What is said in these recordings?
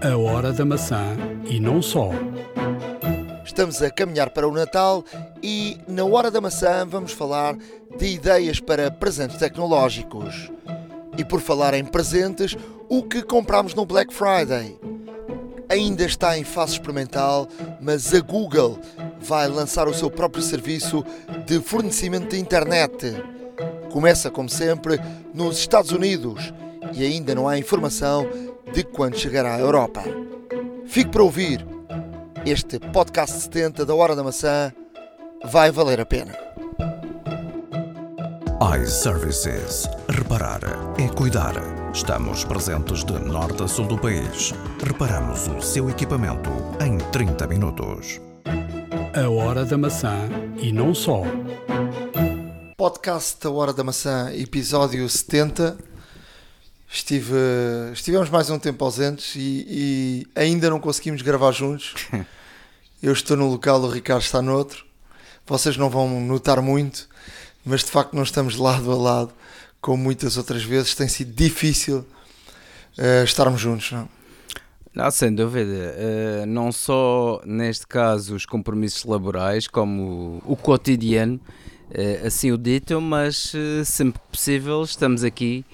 A Hora da Maçã e não só. Estamos a caminhar para o Natal e na Hora da Maçã vamos falar de ideias para presentes tecnológicos. E por falar em presentes, o que compramos no Black Friday? Ainda está em fase experimental, mas a Google vai lançar o seu próprio serviço de fornecimento de internet. Começa, como sempre, nos Estados Unidos e ainda não há informação de quando chegará à Europa. Fique para ouvir. Este podcast 70 da Hora da Maçã vai valer a pena. iServices. Reparar é cuidar. Estamos presentes de norte a sul do país. Reparamos o seu equipamento em 30 minutos. A Hora da Maçã e não só. Podcast da Hora da Maçã, episódio 70. Estive, estivemos mais um tempo ausentes e, e ainda não conseguimos gravar juntos. Eu estou num local, o Ricardo está noutro. Vocês não vão notar muito, mas de facto não estamos lado a lado, como muitas outras vezes. Tem sido difícil uh, estarmos juntos, não? Não, sem dúvida. Uh, não só neste caso os compromissos laborais, como o, o cotidiano, uh, assim o ditam, mas sempre que possível estamos aqui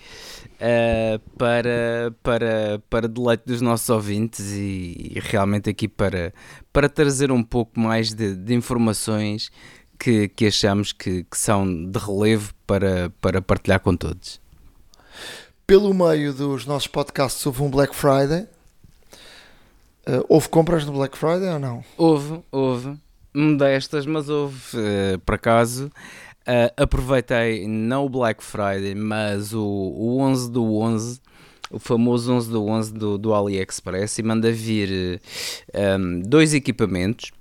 uh, para, para, para deleite dos nossos ouvintes e, e, realmente aqui para, para trazer um pouco mais de, de informações que, que achamos que, que, são de relevo para, para partilhar com todos. Pelo meio dos nossos podcasts houve um Black Friday. Uh, houve compras no Black Friday ou não? Houve, houve. Modestas, mas houve, uh, por acaso. Uh, aproveitei não o Black Friday, mas o, o 11 do 11, o famoso 11 do 11 do, do AliExpress, e manda vir um, dois equipamentos.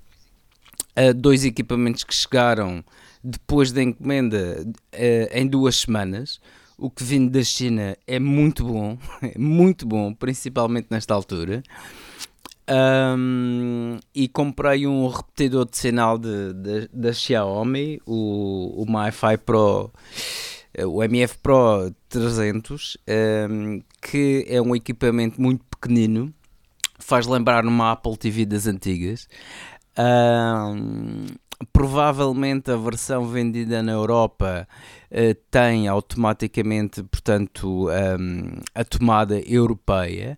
Uh, dois equipamentos que chegaram depois da encomenda uh, em duas semanas. O que vindo da China é muito bom, é muito bom, principalmente nesta altura. Um, e comprei um repetidor de sinal da Xiaomi, o, o MiFi Pro, o MF Pro 300, um, que é um equipamento muito pequenino, faz lembrar uma Apple TV das antigas. Um, provavelmente a versão vendida na Europa uh, tem automaticamente, portanto, um, a tomada europeia.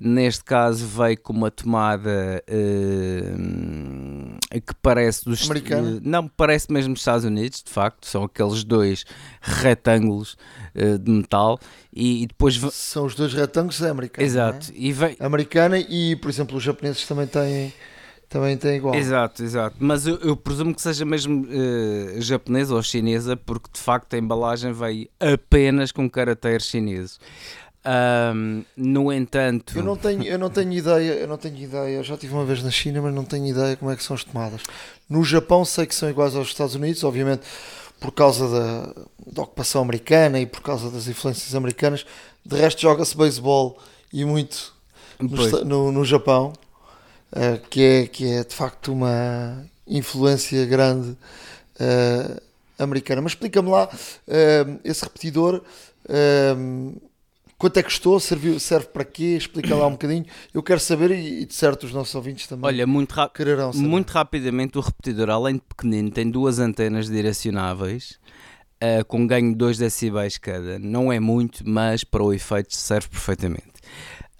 Neste caso veio com uma tomada uh, que parece dos Americana? Uh, não parece mesmo dos Estados Unidos, de facto, são aqueles dois retângulos uh, de metal e, e, depois são os dois retângulos da americana. Exato. É? E vem... Americana e, por exemplo, os japoneses também têm também tem igual. Exato, exato. Mas eu, eu presumo que seja mesmo uh, japonesa ou chinesa, porque de facto a embalagem veio apenas com caracteres chineses. Um, no entanto, eu não tenho, eu não tenho ideia, eu não tenho ideia. Eu já tive uma vez na China, mas não tenho ideia como é que são as tomadas. No Japão sei que são iguais aos Estados Unidos, obviamente por causa da, da ocupação americana e por causa das influências americanas. De resto joga-se beisebol e muito no, no, no Japão. Uh, que, é, que é de facto uma influência grande uh, americana. Mas explica-me lá, uh, esse repetidor, quanto é que custou, serve, serve para quê? Explica lá um bocadinho. Eu quero saber e, e de certo os nossos ouvintes também Olha, muito, ra muito rapidamente o repetidor, além de pequenino, tem duas antenas direcionáveis. com ganho de 2 decibéis cada. Não é muito, mas para o efeito serve perfeitamente.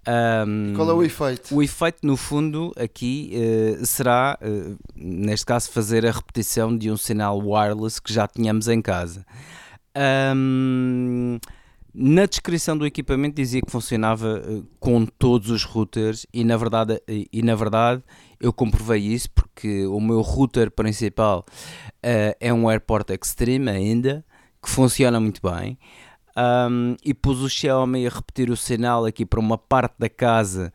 Um, Qual é o efeito? O efeito, no fundo, aqui uh, será, uh, neste caso, fazer a repetição de um sinal wireless que já tínhamos em casa. Um, na descrição do equipamento dizia que funcionava uh, com todos os routers e na verdade, e, e, na verdade eu comprovei isso porque o meu router principal é um AirPort Extreme ainda, que funciona muito bem um, e pus o Xiaomi a repetir o sinal aqui para uma parte da casa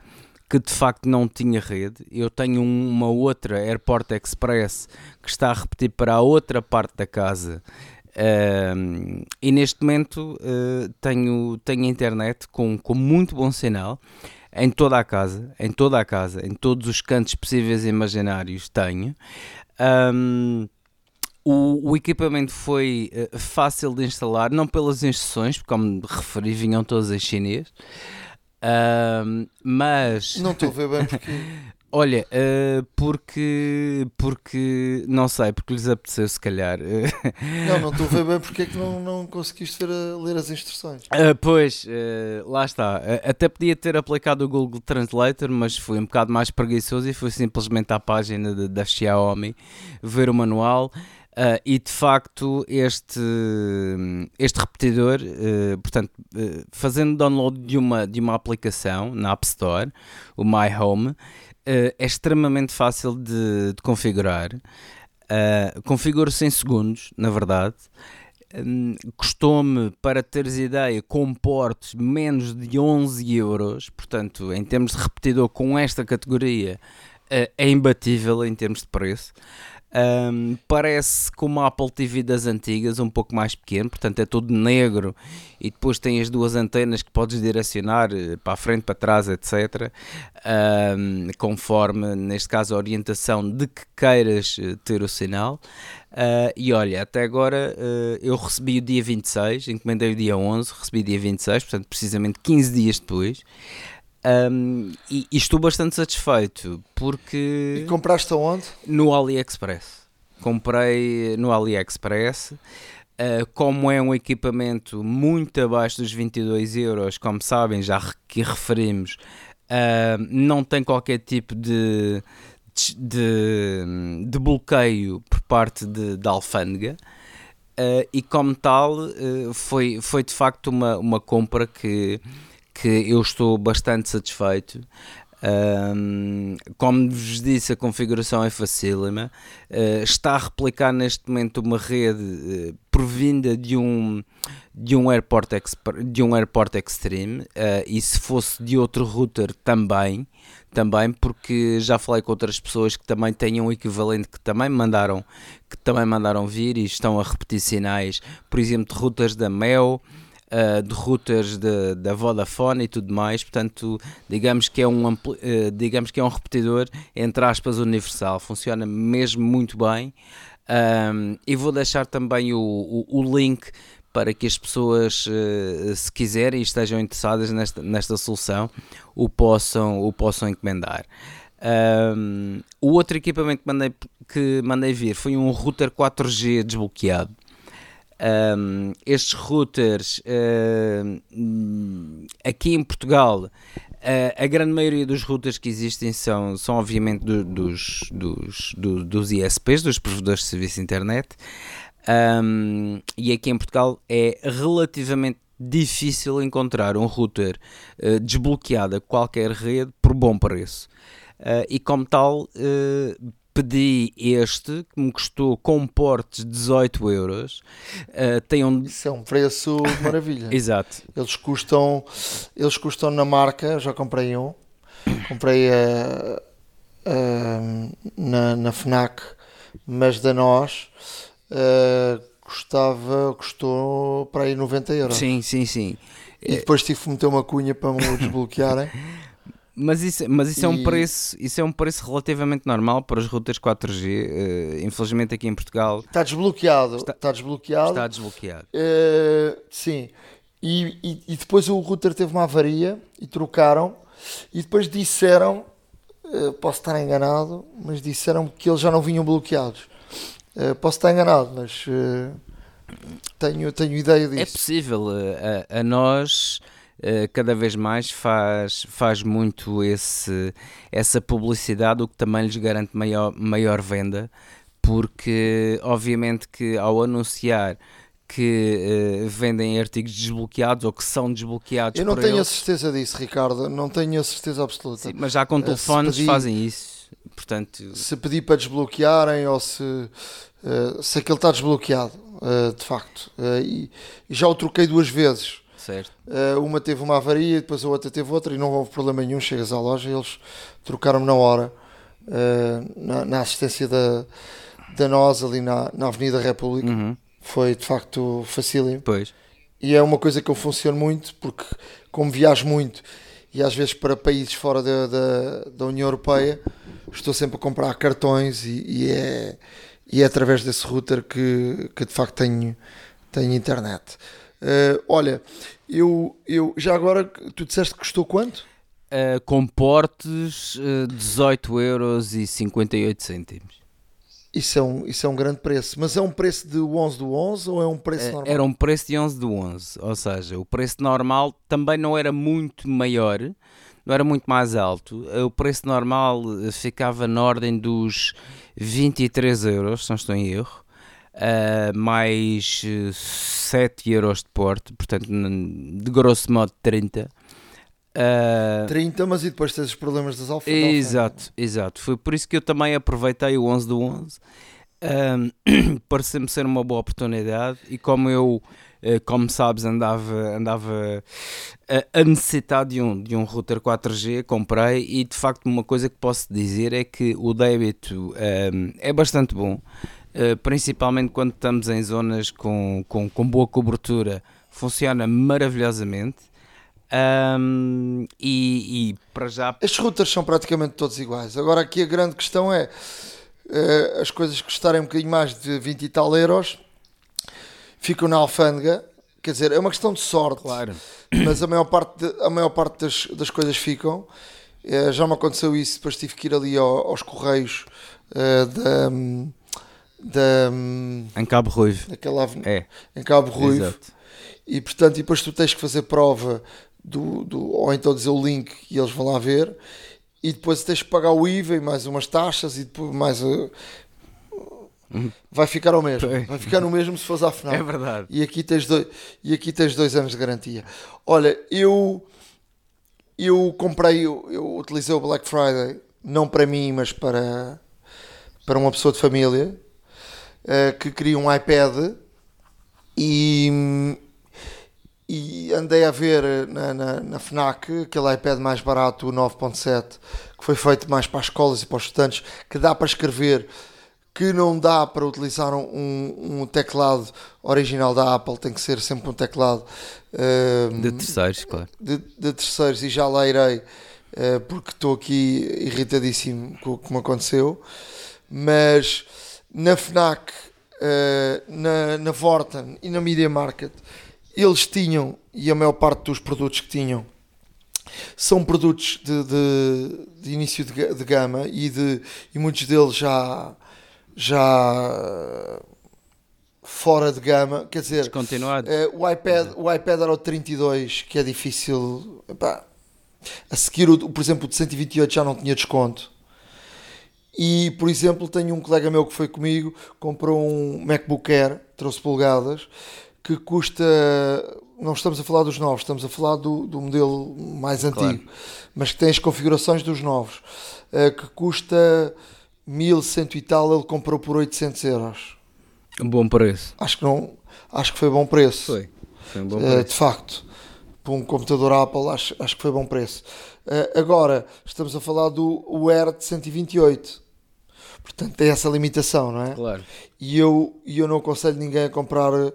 que de facto não tinha rede. Eu tenho uma outra Airport Express que está a repetir para a outra parte da casa. Um, e neste momento uh, tenho, tenho internet com, com muito bom sinal em toda a casa, em toda a casa, em todos os cantos possíveis e imaginários tenho. Um, o, o, equipamento foi uh, fácil de instalar, não pelas instruções, porque como referi, vinham todas em chinês, Um, mas. Não estou a ver bem porque. Olha, uh, porque. Porque. Não sei, porque lhes apeteceu, se calhar. não, não estou a ver bem porque é que não, não conseguiste a, ler as instruções. Uh, pois, uh, lá está. até podia ter aplicado o Google Translator, mas fui um bocado mais preguiçoso e fui simplesmente à página de, da Xiaomi ver o manual. Uh, e de facto este, este repetidor, uh, portanto, uh, fazendo download de uma, de uma aplicação na App Store, o My Home, é extremamente fácil de, de configurar. Configuro-se em segundos, na verdade. Um, Custou-me, para teres ideia, com portes menos de 11 euros. Portanto, em termos de repetidor com esta categoria, é imbatível em termos de preço. Um, parece como a Apple TV das antigas, um pouco mais pequeno, portanto é todo negro e depois tem as duas antenas que podes direcionar eh, para a frente, para trás, etc. Um, conforme, neste caso, a orientação de que queiras eh, ter o sinal. Uh, e olha, até agora uh, eu recebi o dia 26, encomendei o dia 11, recebi o dia 26, portanto precisamente 15 dias depois. Um, e, e, estou bastante satisfeito porque. E compraste aonde? No AliExpress. Comprei no AliExpress. Uh, como é um equipamento muito abaixo dos 22 euros, como sabem, já que referimos, uh, não tem qualquer tipo de, de, de bloqueio por parte da alfândega. Uh, e como tal, foi, foi de facto uma, uma compra que que eu estou bastante satisfeito. Um, como vos disse, a configuração é facílima. Uh, está a replicar neste momento uma rede uh, provinda de um, de um, airport, de um airport Extreme uh, e se fosse de outro router também, também porque já falei com outras pessoas que também têm um equivalente que também mandaram que também mandaram vir e estão a repetir sinais, por exemplo, de routers da Mel uh, de routers de, da Vodafone e tudo mais, portanto, digamos que é um, uh, digamos que é um repetidor, entre aspas, universal, funciona mesmo muito bem. Um, e vou deixar também o, o, o link para que as pessoas, uh, se quiserem e estejam interessadas nesta, nesta solução, o possam, o possam encomendar. Um, o outro equipamento que mandei, que mandei vir foi um router 4G desbloqueado. Um, estes routers uh, aqui em Portugal, uh, a grande maioria dos routers que existem são, são obviamente do, dos, dos, do, dos ISPs, dos provedores de serviço de internet, um, e aqui em Portugal é relativamente difícil encontrar um router uh, desbloqueado a qualquer rede por bom preço. Uh, e como tal, uh, pedi este que me custou com portes 18 euros. Uh, tem um... Isso é um preço maravilha. Exato. Eles custam, eles custam na marca, já comprei um, comprei uh, uh, na, na FNAC, mas da nós uh, custava, custou para aí 90 euros. Sim, sim, sim. E depois tive que meter uma cunha para me desbloquearem. Mas isso, mas isso, e... é um preço, isso é um preço relativamente normal para os routers 4G. Uh, eh, infelizmente aqui em Portugal. Está desbloqueado. Está, está desbloqueado. Está desbloqueado. Uh, sim. E, e, e, depois o router teve uma avaria e trocaram. E depois disseram, uh, posso estar enganado, mas disseram que eles já não vinham bloqueados. posso estar enganado, mas tenho, tenho ideia disso. É possível. a, a nós cada vez mais faz, faz muito esse, essa publicidade, o que também lhes garante maior, maior venda, porque obviamente que ao anunciar que uh, vendem artigos desbloqueados ou que são desbloqueados. Eu não tenho eles. a certeza disso, Ricardo, não tenho a certeza absoluta. Sim, mas já com eh, telefones pedir, fazem isso. Portanto... Se pedir para desbloquearem ou se, uh, se aquele está desbloqueado, uh, de facto. E, e, já o troquei duas vezes. Certo. Uh, uma teve uma avaria, depois a outra teve outra e não houve problema nenhum. Chegas à loja e eles trocaram-me na hora, uh, na, na, assistência da, da nós ali na, na Avenida República. Uhum. Foi de facto facílimo. Pois. E é uma coisa que eu funciono muito porque, como viajo muito e às vezes para países fora da, da, da União Europeia, estou sempre a comprar cartões e, e, é, e é através desse router que, que de facto tenho, tenho internet. Uh, olha, Eu, eu, já agora, tu disseste que custou quanto? Uh, com portes, uh, 18 euros e 58 cêntimos. Isso é, um, isso é um grande preço, mas é um preço de 11 do 11 ou é um preço Uh, normal? era um preço de 11 do 11, ou seja, o preço normal também não era muito maior, não era muito mais alto. O preço normal ficava na ordem dos 23 euros, se não estou em erro, uh, mais uh, 7 euros de porte, portanto, de grosso modo 30. Uh, 30, mas e depois tens os problemas das alfaces. Exato, exato. Foi por isso que eu também aproveitei o 11 do 11. Um, Pareceu-me ser uma boa oportunidade e como eu, eh, como sabes, andava, andava a, a necessitar de um, de um router 4G, comprei e de facto uma coisa que posso dizer é que o débito um, é bastante bom, eh, principalmente quando estamos em zonas com, com, com boa cobertura, funciona maravilhosamente. Um, e, e para já Estes routers são praticamente todos iguais. Agora aqui a grande questão é eh, as coisas custarem um bocadinho mais de 20 e tal euros ficam na alfândega. Quer dizer, é uma questão de sorte, Claro. mas a maior parte, de- a maior parte das, das coisas ficam. Eh, já me aconteceu isso, depois tive que ir ali ao- aos correios eh, da, da, Em Cabo Ruivo. daquela aven- É, em Cabo Ruivo. exato. E portanto, e depois tu tens que fazer prova do, do, ou então dizer o link e eles vão lá ver. E depois tens que pagar o IVA e mais umas taxas e depois mais. uh, vai ficar ao mesmo. Vai ficar no mesmo se fores à final. É verdade. E aqui tens dois, e aqui tens dois anos de garantia. Olha, eu eu comprei, eu, eu utilizei o Black Friday não para mim, mas para para uma pessoa de família eh, que queria um iPad e e andei a ver na, na, na FNAC aquele iPad mais barato, o 9.7, que foi feito mais para as escolas e para os estudantes, que dá para escrever, que não dá para utilizar um, um teclado original da Apple, tem que ser sempre um teclado eh, De terceiros, claro. de, de terceiros e já lá irei eh, porque estou aqui irritadíssimo com o que me aconteceu mas na FNAC eh, na, na Vorten e na Media Market eles tinham e a maior parte dos produtos que tinham são produtos de, de, de início de, de gama e, de, e muitos deles já já fora de gama quer dizer Descontinuado. eh, o, iPad, o iPad era o 32, que é difícil. epá, a seguir, o, por exemplo, o de 128 já não tinha desconto. E, por exemplo, tenho um colega meu que foi comigo, comprou um MacBook Air, 13 polegadas, que custa. Não estamos a falar dos novos, estamos a falar do, do modelo mais antigo, mas que tem as configurações dos novos, eh, que custa 1100 e tal. Ele comprou por 800 euros. Um bom preço. Acho que, não, acho que foi bom preço. Foi. Foi um bom Uh, preço. de facto, para um computador Apple, acho, acho que foi bom preço. Uh, agora, estamos a falar do Air de 128. Portanto, tem essa limitação, não é? Claro. E eu, eu não aconselho ninguém a comprar uh,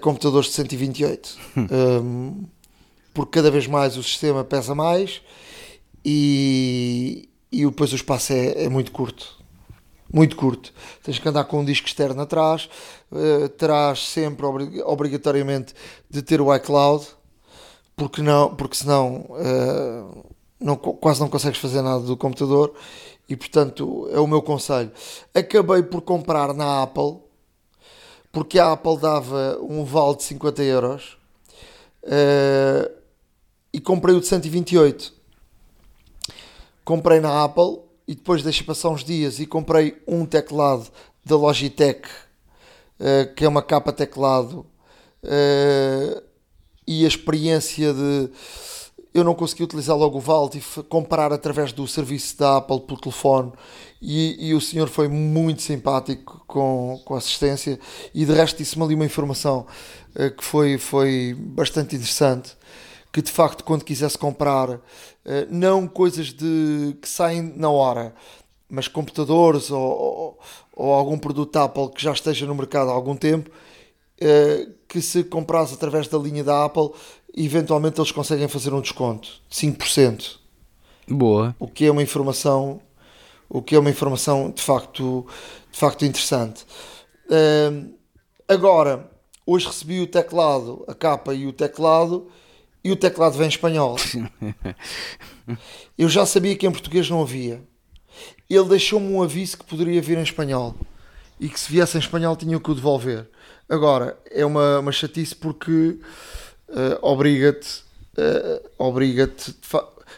computadores de 128. um, porque cada vez mais o sistema pesa mais e, e depois o espaço é, é muito curto. Muito curto. Tens que andar com um disco externo atrás, uh, terás sempre obri- obrigatoriamente de ter o iCloud, porque, não, porque senão uh, não, quase não consegues fazer nada do computador e portanto é o meu conselho. Acabei por comprar na Apple porque a Apple dava um vale de 50 euros uh, e comprei o de 128. Comprei na Apple e depois deixei passar uns dias e comprei um teclado da Logitech, uh, que é uma capa teclado, uh, e a experiência de eu não consegui utilizar logo o tive que comprar através do serviço da Apple por telefone. E, e o senhor foi muito simpático com, com a assistência. E de resto disse-me ali uma informação eh, que foi, foi bastante interessante que de facto quando quisesse comprar eh, não coisas de que saem na hora mas computadores ou, ou, ou algum produto Apple que já esteja no mercado há algum tempo eh, que se comprasse através da linha da Apple eventualmente eles conseguem fazer um desconto de 5%, Boa. o que é uma informação o que é uma informação de facto de facto interessante. Ahm, agora, hoje recebi o teclado, a capa e o teclado, e o teclado vem em espanhol. Eu já sabia que em português não havia. Ele deixou-me um aviso que poderia vir em espanhol e que se viesse em espanhol tinha que o devolver. Agora, é uma, uma chatice porque uh, obriga-te, uh, obriga-te. De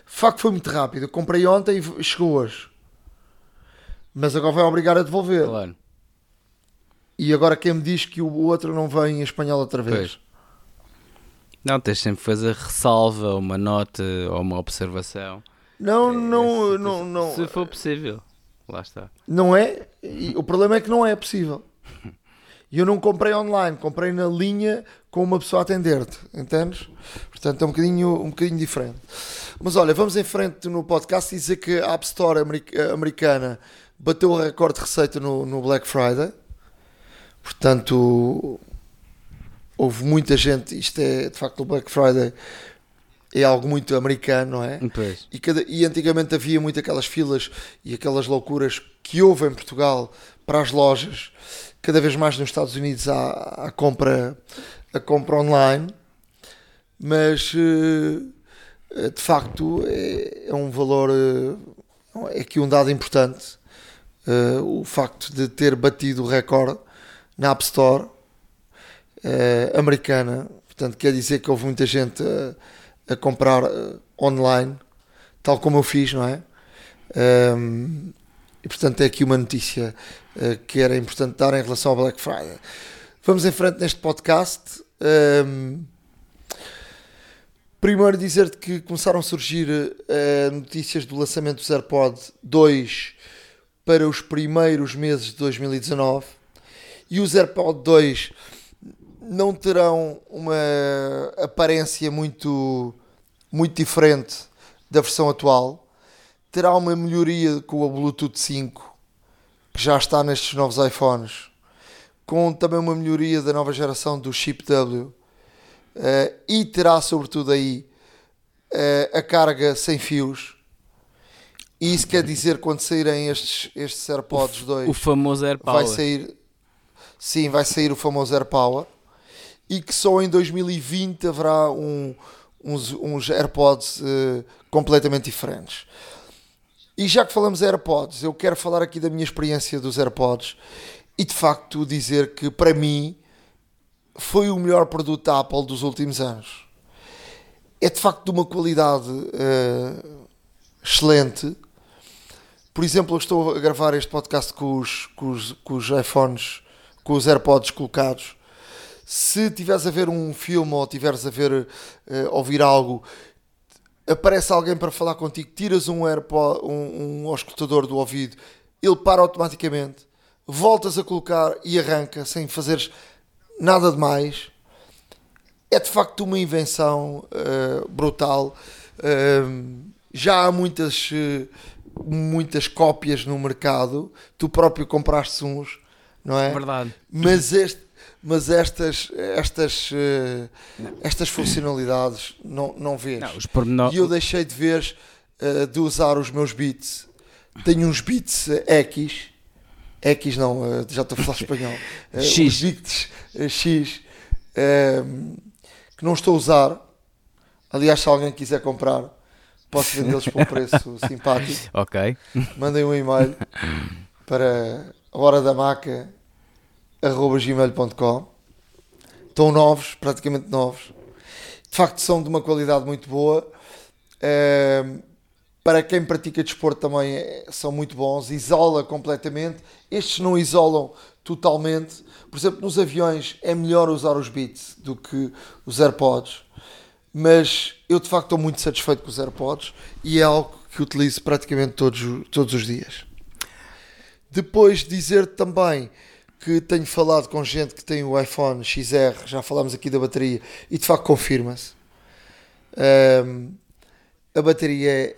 facto, foi muito rápido. Eu comprei ontem e chegou hoje, mas agora vai obrigar a devolver. Claro. E agora quem me diz que o outro não vem em espanhol outra vez? Pois. Não, tens sempre que fazer ressalva, uma nota ou uma observação. Não, É, não, se- não, não. Se for possível. Lá está. Não é? E o problema é que não é possível. E eu não comprei online, comprei na linha com uma pessoa a atender-te, entendes? Portanto, é um bocadinho, um bocadinho diferente. Mas olha, vamos em frente no podcast e dizer que a App Store americ- americana bateu o recorde de receita no, no Black Friday. Portanto, houve muita gente. Isto é, de facto, o Black Friday é algo muito americano, não é? Pois. E, cada- e antigamente havia muito aquelas filas e aquelas loucuras que houve em Portugal para as lojas. Cada vez mais nos Estados Unidos há a compra, a compra online. Mas eh, de facto é, é um valor, eh, é aqui um dado importante. eh, o facto de ter batido o recorde na App Store eh, americana. Portanto, quer dizer que houve muita gente a, a comprar eh, online, tal como eu fiz, não é? Ehm, e portanto, é aqui uma notícia eh, que era importante dar em relação ao Black Friday. Vamos em frente neste podcast. Ehm, primeiro, dizer-te que começaram a surgir eh, notícias do lançamento dos AirPod 2 para os primeiros meses de 2019 e os AirPod 2 não terão uma aparência muito, muito diferente da versão atual. Terá uma melhoria com o Bluetooth 5, que já está nestes novos iPhones, com também uma melhoria da nova geração do Chip W. Eh, e terá, sobretudo, aí eh, a carga sem fios. E isso quer dizer quando saírem estes, estes AirPods 2 O famoso AirPower. vai sair sim, vai sair o famoso AirPower e que só em 2020 haverá um- uns, uns AirPods eh, completamente diferentes. E já que falamos de AirPods, eu quero falar aqui da minha experiência dos AirPods e de facto dizer que para mim foi o melhor produto da Apple dos últimos anos. É de facto de uma qualidade eh, excelente. Por exemplo, eu estou a gravar este podcast com os, com os, com os iPhones, com os AirPods colocados. Se tiveres a ver um filme ou tiveres a ver, eh, ouvir algo, aparece alguém para falar contigo, tiras um AirPod, um, um auscultador do ouvido, ele para automaticamente, voltas a colocar e arranca sem fazeres nada de mais. É de facto uma invenção eh, brutal. Ehm, já há muitas, eh, muitas cópias no mercado. Tu próprio compraste uns, não é? Verdade. Mas, este, mas estas, estas, eh, estas funcionalidades não, não vês. Não, pormenor... E eu deixei de ver, eh, de usar os meus beats. Tenho uns beats eh, X. X não, já estou a falar espanhol. X. Beats X eh, que não estou a usar. Aliás, se alguém quiser comprar, posso vendê-los por um preço simpático. Ok. Mandem um e-mail para horadamaca.gmail.com Estão novos, praticamente novos. De facto, são de uma qualidade muito boa. Ehm, para quem pratica desporto também é- são muito bons. Isola completamente. Estes não isolam totalmente. Por exemplo, nos aviões é melhor usar os Beats do que os AirPods. Mas eu de facto estou muito satisfeito com os AirPods e é algo que utilizo praticamente todos, todos os dias. Depois dizer também que tenho falado com gente que tem o iPhone XR, já falámos aqui da bateria, e de facto confirma-se. Ahm, a bateria é,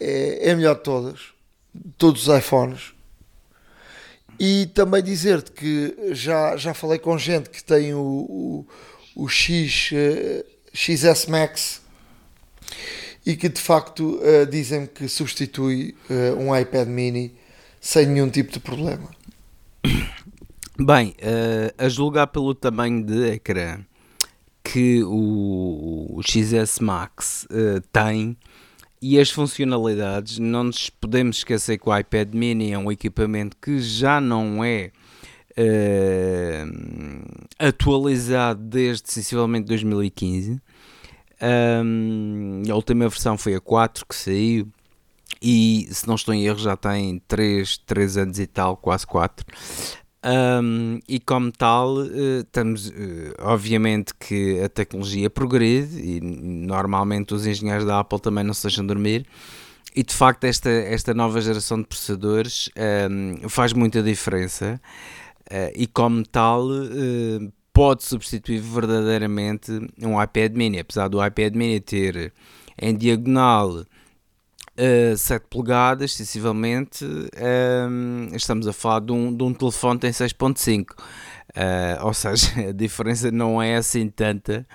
é, a melhor de todas, de todos os iPhones. E também dizer-te que já, já falei com gente que tem o, o, o X, eh, XS Max e que de facto eh, dizem que substitui eh, um iPad mini sem nenhum tipo de problema. Bem, eh, a julgar pelo tamanho de ecrã que o, o XS Max uh, tem e as funcionalidades. Não nos podemos esquecer que o iPad Mini é um equipamento que já não é uh, atualizado desde sensivelmente 2015. Um, a última versão foi a 4 que saiu e se não estou em erro já tem 3, 3 anos e tal, quase 4. Um, e como tal, uh, estamos, uh, obviamente que a tecnologia progride e normalmente os engenheiros da Apple também não se deixam dormir. E de facto, esta, esta nova geração de processadores um, faz muita diferença uh, e, como tal, pode substituir verdadeiramente um iPad mini. Apesar do iPad mini ter em diagonal uh, 7 polegadas, sensivelmente, um, estamos a falar de um, de um telefone que tem 6.5. Uh, ou seja, a diferença não é assim tanta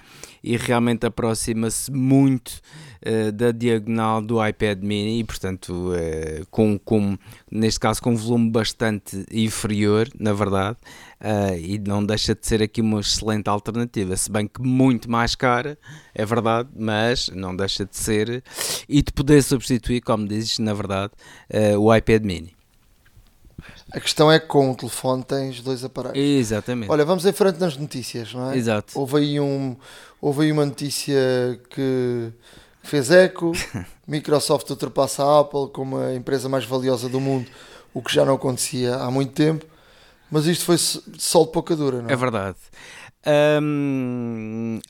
e realmente aproxima-se muito uh, da diagonal do iPad mini e portanto uh, com, com, neste caso com um volume bastante inferior na verdade uh, e não deixa de ser aqui uma excelente alternativa, se bem que muito mais cara, é verdade, mas não deixa de ser e de poder substituir, como dizes, na verdade, o iPad mini. A questão é que com o telefone tens dois aparelhos. Exatamente. Olha, vamos em frente nas notícias, não é? Exato. Houve aí, um, houve aí uma notícia que fez eco. Microsoft ultrapassa a Apple como a empresa mais valiosa do mundo, o que já não acontecia há muito tempo. Mas isto foi sol de pouca dura, não é? É verdade.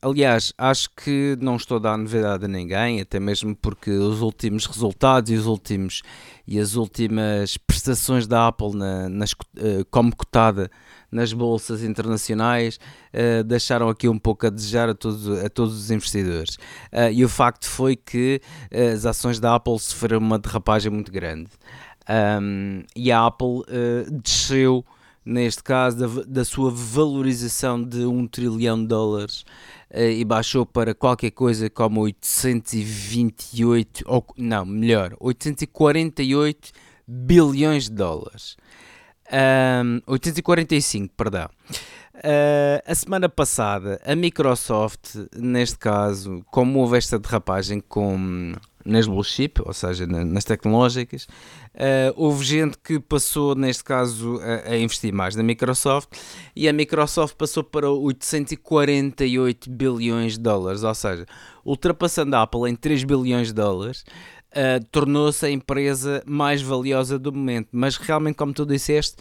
aliás, acho que não estou a dar novidade a ninguém, até mesmo porque os últimos resultados e os últimos e as últimas prestações da Apple na, nas, uh, como cotada nas bolsas internacionais uh, deixaram aqui um pouco a desejar a todos, a todos os investidores. Uh, e o facto foi que as ações da Apple sofreram uma derrapagem muito grande. Um, e a Apple desceu neste caso da, da, sua valorização de um trilhão de dólares uh, e baixou para qualquer coisa como 828, ou não, melhor, 848 bilhões de dólares. Um, 845, perdão. Uh, a semana passada, a Microsoft, neste caso, como houve esta derrapagem com nas blue chip, ou seja, na, nas tecnológicas. Uh, houve gente que passou, neste caso, a, a, investir mais na Microsoft e a Microsoft passou para 848 bilhões de dólares, ou seja, ultrapassando a Apple em 3 bilhões de dólares. Uh, tornou-se a empresa mais valiosa do momento, mas realmente, como tu disseste,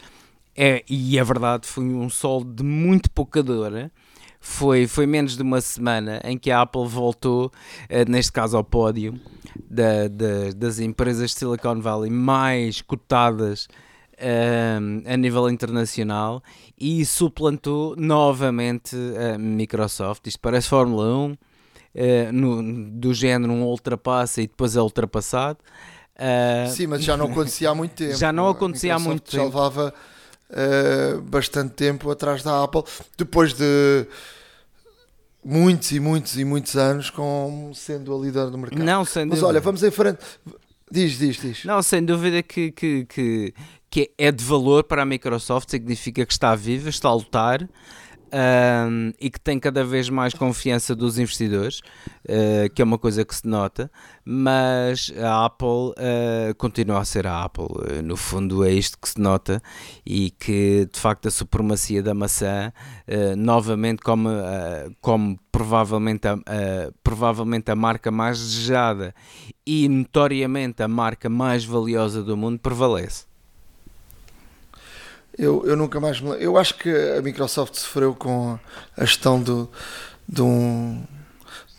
é, e é verdade, foi um sol de muito pouca dor foi, foi menos de uma semana em que a Apple voltou, uh, neste caso ao pódio, da, da, das empresas de Silicon Valley mais cotadas uh, a nível internacional e suplantou novamente a Microsoft. Isto parece Fórmula 1, uh, no, do género um ultrapassa e depois é ultrapassado. Uh, Sim, mas já não acontecia há muito tempo. Já não acontecia há muito tempo. Já levava uh, bastante tempo atrás da Apple, depois de muitos e muitos e muitos anos como sendo a líder do mercado. Não, sem Mas olha, vamos em frente. Diz, diz, diz. Não, sem dúvida que, que, que, que é de valor para a Microsoft, significa que está viva, está a lutar um, e que tem cada vez mais confiança dos investidores, uh, que é uma coisa que se nota, mas a Apple uh, continua a ser a Apple. Uh, no fundo, é isto que se nota e que de facto a supremacia da maçã, novamente, como, como provavelmente, a, provavelmente a marca mais desejada e notoriamente a marca mais valiosa do mundo, prevalece. Eu, eu nunca mais me Eu acho que a Microsoft sofreu com a gestão do, de, um,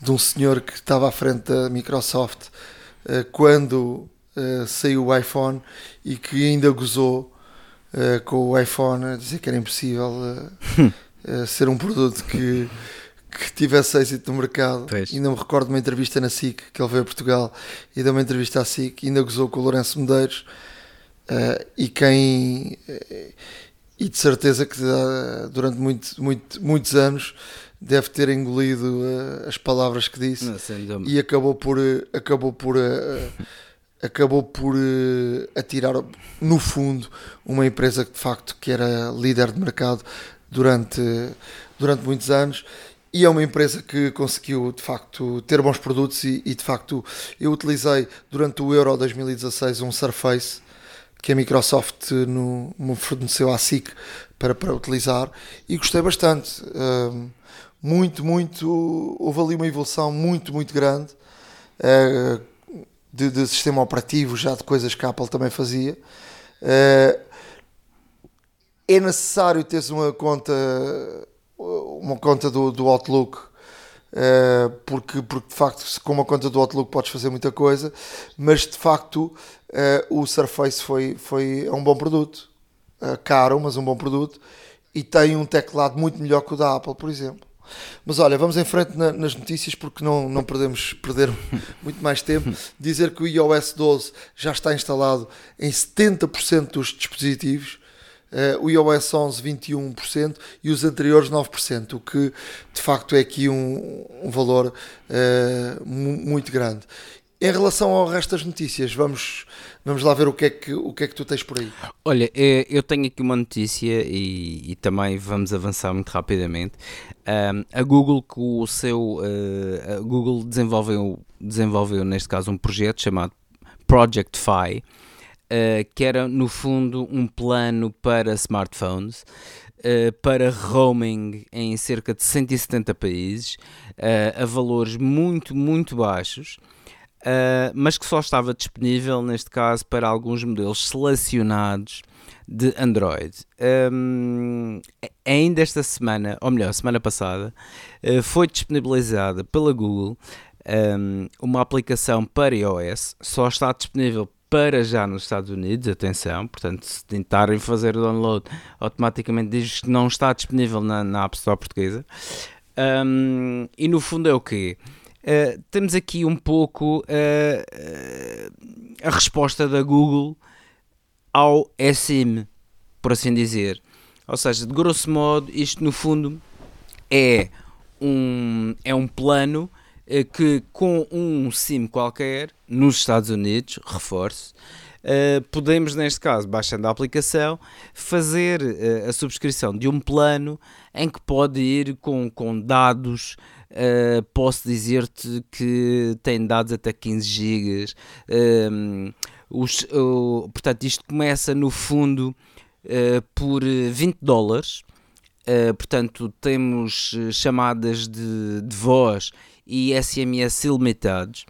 de um senhor que estava à frente da Microsoft uh, quando uh, saiu o iPhone e que ainda gozou uh, com o iPhone a dizer que era impossível ser um produto que, que tivesse êxito no mercado. Pois. Ainda me recordo de uma entrevista na SIC que ele veio a Portugal e deu uma entrevista à SIC, ainda gozou com o Lourenço Medeiros Uh, e quem uh, e de certeza que uh, durante muito, muito, muitos anos deve ter engolido as palavras que disse. Não, e acabou por acabou por acabou por atirar no fundo uma empresa que de facto que era líder de mercado durante durante muitos anos. E é uma empresa que conseguiu de facto ter bons produtos e, e, de facto eu utilizei durante o Euro 2016 um Surface que a Microsoft no, me forneceu à SIC para, para utilizar e gostei bastante. Uh, muito, muito. Houve ali uma evolução muito, muito grande uh, de, de, sistema operativo, já de coisas que a Apple também fazia. Uh, é necessário teres uma conta uma conta do, do Outlook uh, porque, porque de facto com uma conta do Outlook podes fazer muita coisa mas de facto uh, o Surface foi, foi é um bom produto. Uh, caro mas um bom produto. E tem um teclado muito melhor que o da Apple por exemplo. Mas olha, vamos em frente na, nas notícias porque não, não podemos perder muito mais tempo. Dizer que o iOS 12 já está instalado em 70% dos dispositivos o iOS 11 21% e os anteriores 9%, o que de facto é aqui um, um valor uh, muito grande. Em relação ao resto das notícias, vamos, vamos lá ver o que, é que, o que é que tu tens por aí. Olha, é, eu tenho aqui uma notícia e, e também vamos avançar muito rapidamente. Um, a Google, com o seu. Uh, Google desenvolveu, desenvolveu, neste caso, um projeto chamado Project Fi uh, que era no fundo um plano para smartphones, uh, para roaming em cerca de 170 países, uh, a valores muito, muito baixos. Mas que só estava disponível, neste caso, para alguns modelos selecionados de Android. Um, ainda esta semana, ou melhor, semana passada, foi disponibilizada pela Google um, uma aplicação para iOS, só está disponível para já nos Estados Unidos, atenção, portanto, se tentarem fazer o download, automaticamente diz que não está disponível na, na App Store portuguesa. Um, e no fundo é o quê? Uh, temos aqui um pouco uh, uh, a resposta da Google ao SIM, por assim dizer. Ou seja, de grosso modo, isto no fundo é um, é um plano eh, que com um SIM qualquer, nos Estados Unidos, reforço, uh, podemos, neste caso, baixando a aplicação, fazer uh, a subscrição de um plano em que pode ir com, com dados. Uh, posso dizer-te que tem dados até 15 GB. Ehm, os, portanto, isto começa no fundo por 20 dólares. portanto, temos chamadas de, de voz e SMS ilimitados.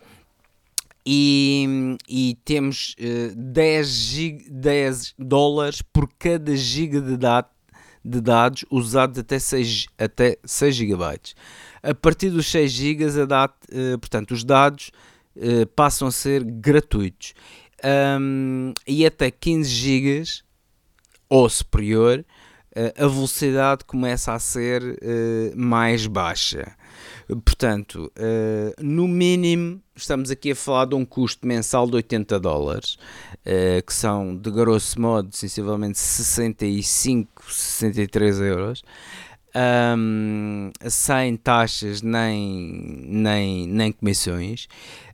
E, e temos uh, 10, gig, 10 dólares por cada giga de, dat, de dados usados até 6, até 6 gigabytes. A partir dos 6 gigas, a dat, uh, portanto, os dados uh, passam a ser gratuitos. Um, e até 15 gigas ou superior, uh, a velocidade começa a ser mais baixa. Portanto, uh, no mínimo, estamos aqui a falar de um custo mensal de 80 dólares, uh, que são, de grosso modo, sensivelmente 65, 63 euros. Um, sem taxas nem, nem, nem comissões.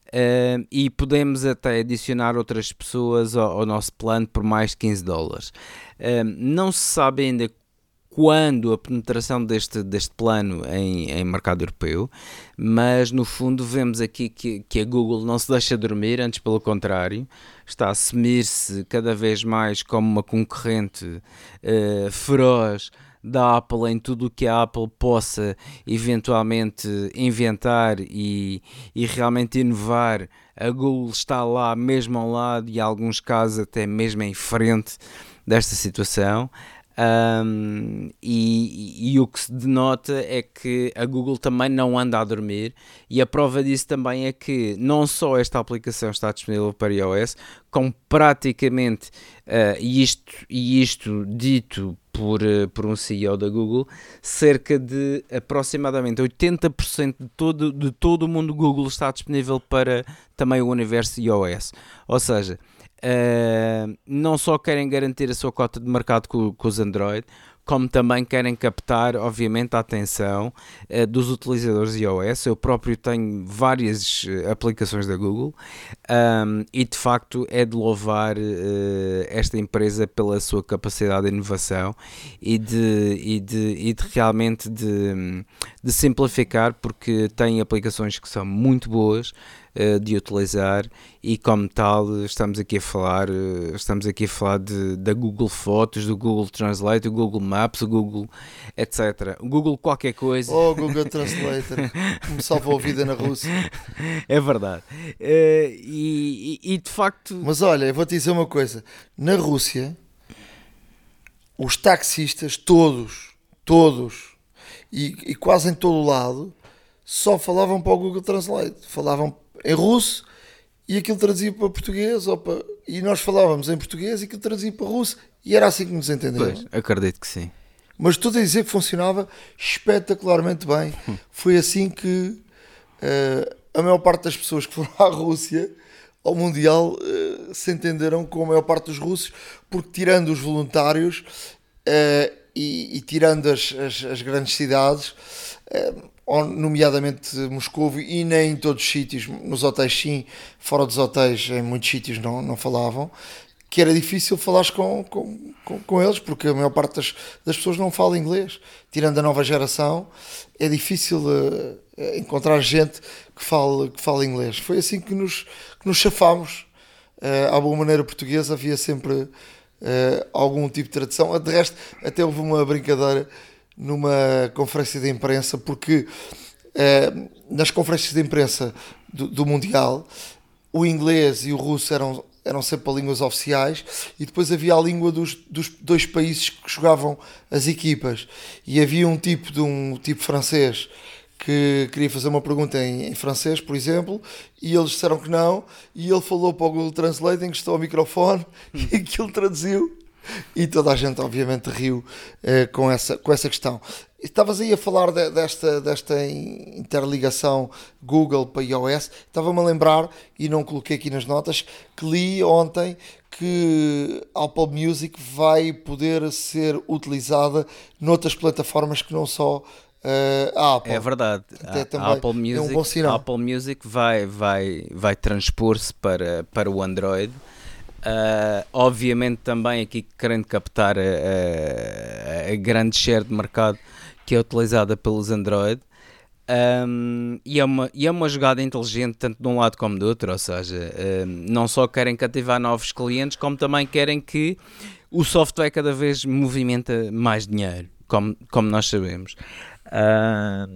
Uh, e podemos até adicionar outras pessoas ao, ao, nosso plano por mais de 15 dólares. Uh, não se sabe ainda quando a penetração deste, deste plano em, em mercado europeu, mas no fundo vemos aqui que, que a Google não se deixa dormir, antes pelo contrário, está a assumir-se cada vez mais como uma concorrente uh, feroz da Apple em tudo o que a Apple possa eventualmente inventar e, e realmente inovar. A Google está lá mesmo ao lado e, em alguns casos, até mesmo em frente desta situação. Um, e, e, o que se denota é que a Google também não anda a dormir, e a prova disso também é que não só esta aplicação está disponível para iOS, como praticamente, uh, e, isto, e isto dito por, uh, por um CEO da Google, cerca de aproximadamente 80% de todo, de todo o mundo Google está disponível para também o universo iOS. Ou seja, Uh, não só querem garantir a sua cota de mercado com, com, os Android, como também querem captar, obviamente, a atenção uh, dos utilizadores iOS. Eu próprio tenho várias uh, aplicações da Google um, e de facto é de louvar uh, esta empresa pela sua capacidade de inovação e de, e de, e de realmente de, de simplificar, porque tem aplicações que são muito boas. Eh, de utilizar e como tal estamos aqui a falar eh, estamos aqui a falar de, da Google Fotos, do Google Translate, do Google Maps, do Google etc. O Google qualquer coisa. Oh, Google Translator, me salvou a vida na Rússia. É verdade. Uh, e, e, e, de facto. Mas olha, eu vou te dizer uma coisa: na Rússia, os taxistas, todos, todos, e, e quase em todo o lado, só falavam para o Google Translate. Falavam em russo e aquilo traduzia para português ou para... e nós falávamos em português e aquilo traduzia para russo e era assim que nos entendemos. Pois, acredito que sim. Mas tudo a dizer que funcionava espetacularmente bem. Foi assim que uh, a maior parte das pessoas que foram à Rússia ao Mundial uh, se entenderam com a maior parte dos russos, porque tirando os voluntários uh, e, e, tirando as, as, as grandes cidades, nomeadamente Moscou e nem em todos os sítios, nos hotéis sim, fora dos hotéis, em muitos sítios não, não falavam, que era difícil falar com, com, com, com, eles, porque a maior parte das, das, pessoas não fala inglês. Tirando a nova geração, é difícil uh, encontrar gente que fale, que fale inglês. Foi assim que nos, que nos chafámos. Uh, à boa maneira portuguesa havia sempre uh, algum tipo de tradução. De resto, até houve uma brincadeira numa conferência de imprensa, porque eh, nas conferências de imprensa do, do, Mundial o inglês e o russo eram, eram sempre línguas oficiais e depois havia a língua dos, dos dois países que jogavam as equipas. E havia um tipo de um tipo francês que queria fazer uma pergunta em, em, francês, por exemplo, e eles disseram que não, e ele falou para o Google Translate, encostou ao microfone e aquilo traduziu e toda a gente, obviamente, riu eh, com, essa, com essa questão. Estavas aí a falar de, desta, desta interligação Google para iOS. Estava-me a lembrar, e não coloquei aqui nas notas, que li ontem que Apple Music vai poder ser utilizada noutras plataformas que não só uh, a Apple. É verdade. A, a Apple Music, é um. Apple Music vai, vai, vai transpor-se para, para o Android Uh, obviamente também aqui querendo captar a, a, a, grande share de mercado que é utilizada pelos Android um, e, é uma, e é uma jogada inteligente tanto de um lado como do outro, ou seja, um, não só querem cativar novos clientes como também querem que o software cada vez movimenta mais dinheiro, como, como nós sabemos.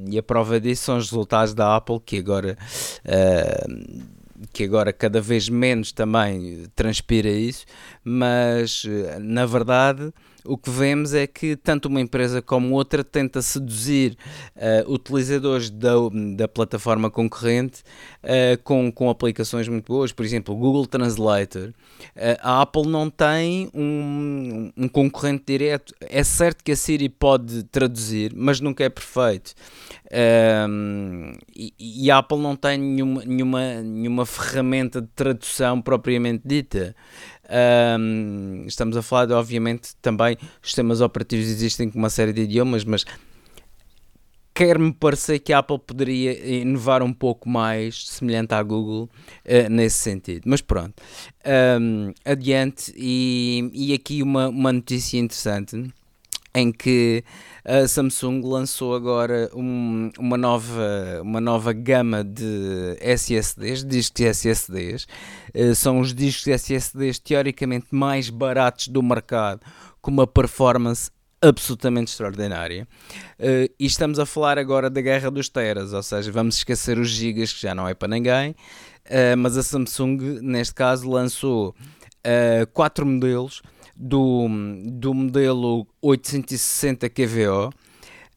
E a prova disso são os resultados da Apple que agora que agora cada vez menos também transpira isso, mas eh, na verdade o que vemos é que tanto uma empresa como outra tenta seduzir uh, utilizadores da, da plataforma concorrente uh, com, com aplicações muito boas, por exemplo, o Google Translator. Uh, a Apple não tem um, um concorrente direto. É certo que a Siri pode traduzir, mas nunca é perfeito. Um, e, e, a Apple não tem nenhuma, nenhuma, nenhuma ferramenta de tradução propriamente dita. Um, estamos a falar, de, obviamente, também sistemas operativos existem com uma série de idiomas, mas quer-me parecer que a Apple poderia inovar um pouco mais, semelhante à Google, uh, nesse sentido. Mas pronto, um, adiante. E, e aqui uma, uma notícia interessante em que a Samsung lançou agora um, uma, nova, uma nova gama de SSDs, discos SSDs. Uh, são os discos SSDs teoricamente mais baratos do mercado, com uma performance absolutamente extraordinária. Uh, e estamos a falar agora da guerra dos teras, ou seja, vamos esquecer os gigas que já não é para ninguém, uh, mas a Samsung, neste caso, lançou uh, quatro modelos do, do modelo 860 QVO.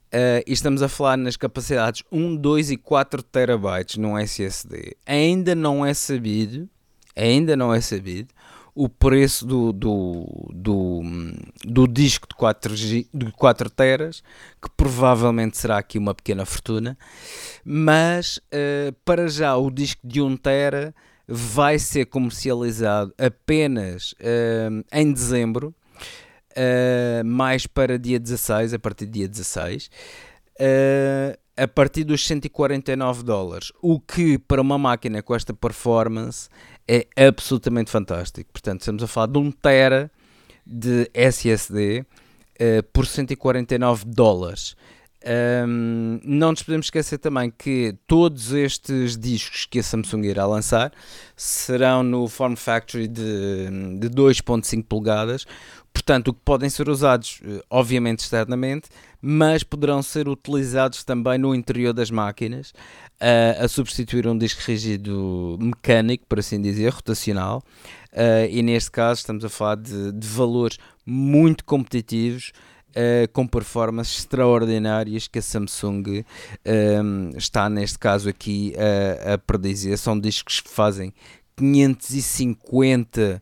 Uh, e estamos a falar nas capacidades 1, 2 e 4 terabytes num SSD. Ainda não é sabido, ainda não é sabido o preço do, do, do, do disco de 4, de 4 teras, que provavelmente será aqui uma pequena fortuna, mas uh, para já o disco de 1 tera vai ser comercializado apenas uh, em dezembro. uh, mais para dia 16, a partir do dia 16. Uh, a partir dos 149 dólares, o que para uma máquina com esta performance é absolutamente fantástico. Portanto, estamos a falar de um tera de SSD por 149 dólares. Um, não nos podemos esquecer também que todos estes discos que a Samsung irá lançar serão no Form Factory de, de 2.5 polegadas, portanto, que podem ser usados, eh, obviamente, externamente, mas poderão ser utilizados também no interior das máquinas uh, a substituir um disco rígido mecânico, por assim dizer, rotacional. Uh, e neste caso, estamos a falar de, de valores muito competitivos uh, com performances extraordinárias que a Samsung um, ehm, está, neste caso aqui, uh, a predizer. São discos que fazem 550,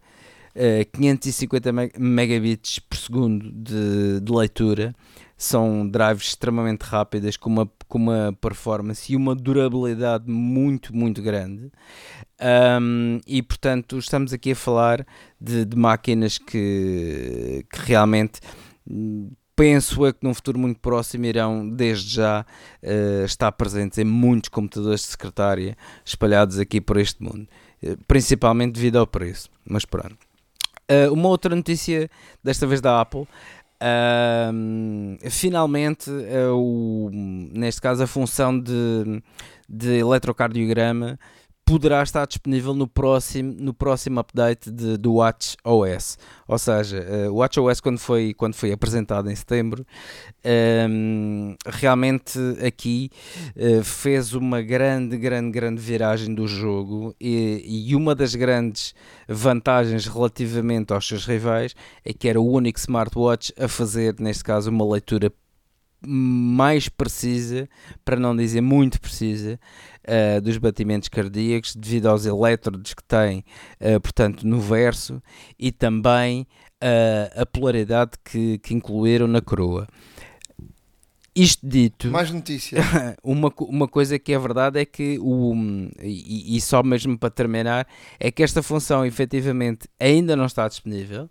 uh, 550 megabits por segundo de, de leitura são drives extremamente rápidas com uma, com uma performance e uma durabilidade muito, muito grande. Um, e portanto, estamos aqui a falar de, de máquinas que, que realmente penso é que num futuro muito próximo irão, desde já, uh, estar presentes em muitos computadores de secretária espalhados aqui por este mundo, uh, principalmente devido ao preço. Mas pronto. Uh, uma outra notícia, desta vez da Apple. finalmente, o, neste caso, a função de, de eletrocardiograma poderá estar disponível no próximo, no próximo update de, do Watch OS. Ou seja, uh, o Watch OS, quando foi, quando foi apresentado em setembro, um, ehm, realmente aqui uh, fez uma grande, grande, grande viragem do jogo e, e, uma das grandes vantagens relativamente aos seus rivais é que era o único smartwatch a fazer, neste caso, uma leitura mais precisa, para não dizer muito precisa, uh, dos batimentos cardíacos devido aos elétrodos que tem, uh, portanto, no verso e também uh, a polaridade que, que incluíram na coroa. Isto dito, mais notícia. uma, uma coisa que é verdade é que, o, e, e só mesmo para terminar, é que esta função efetivamente ainda não está disponível.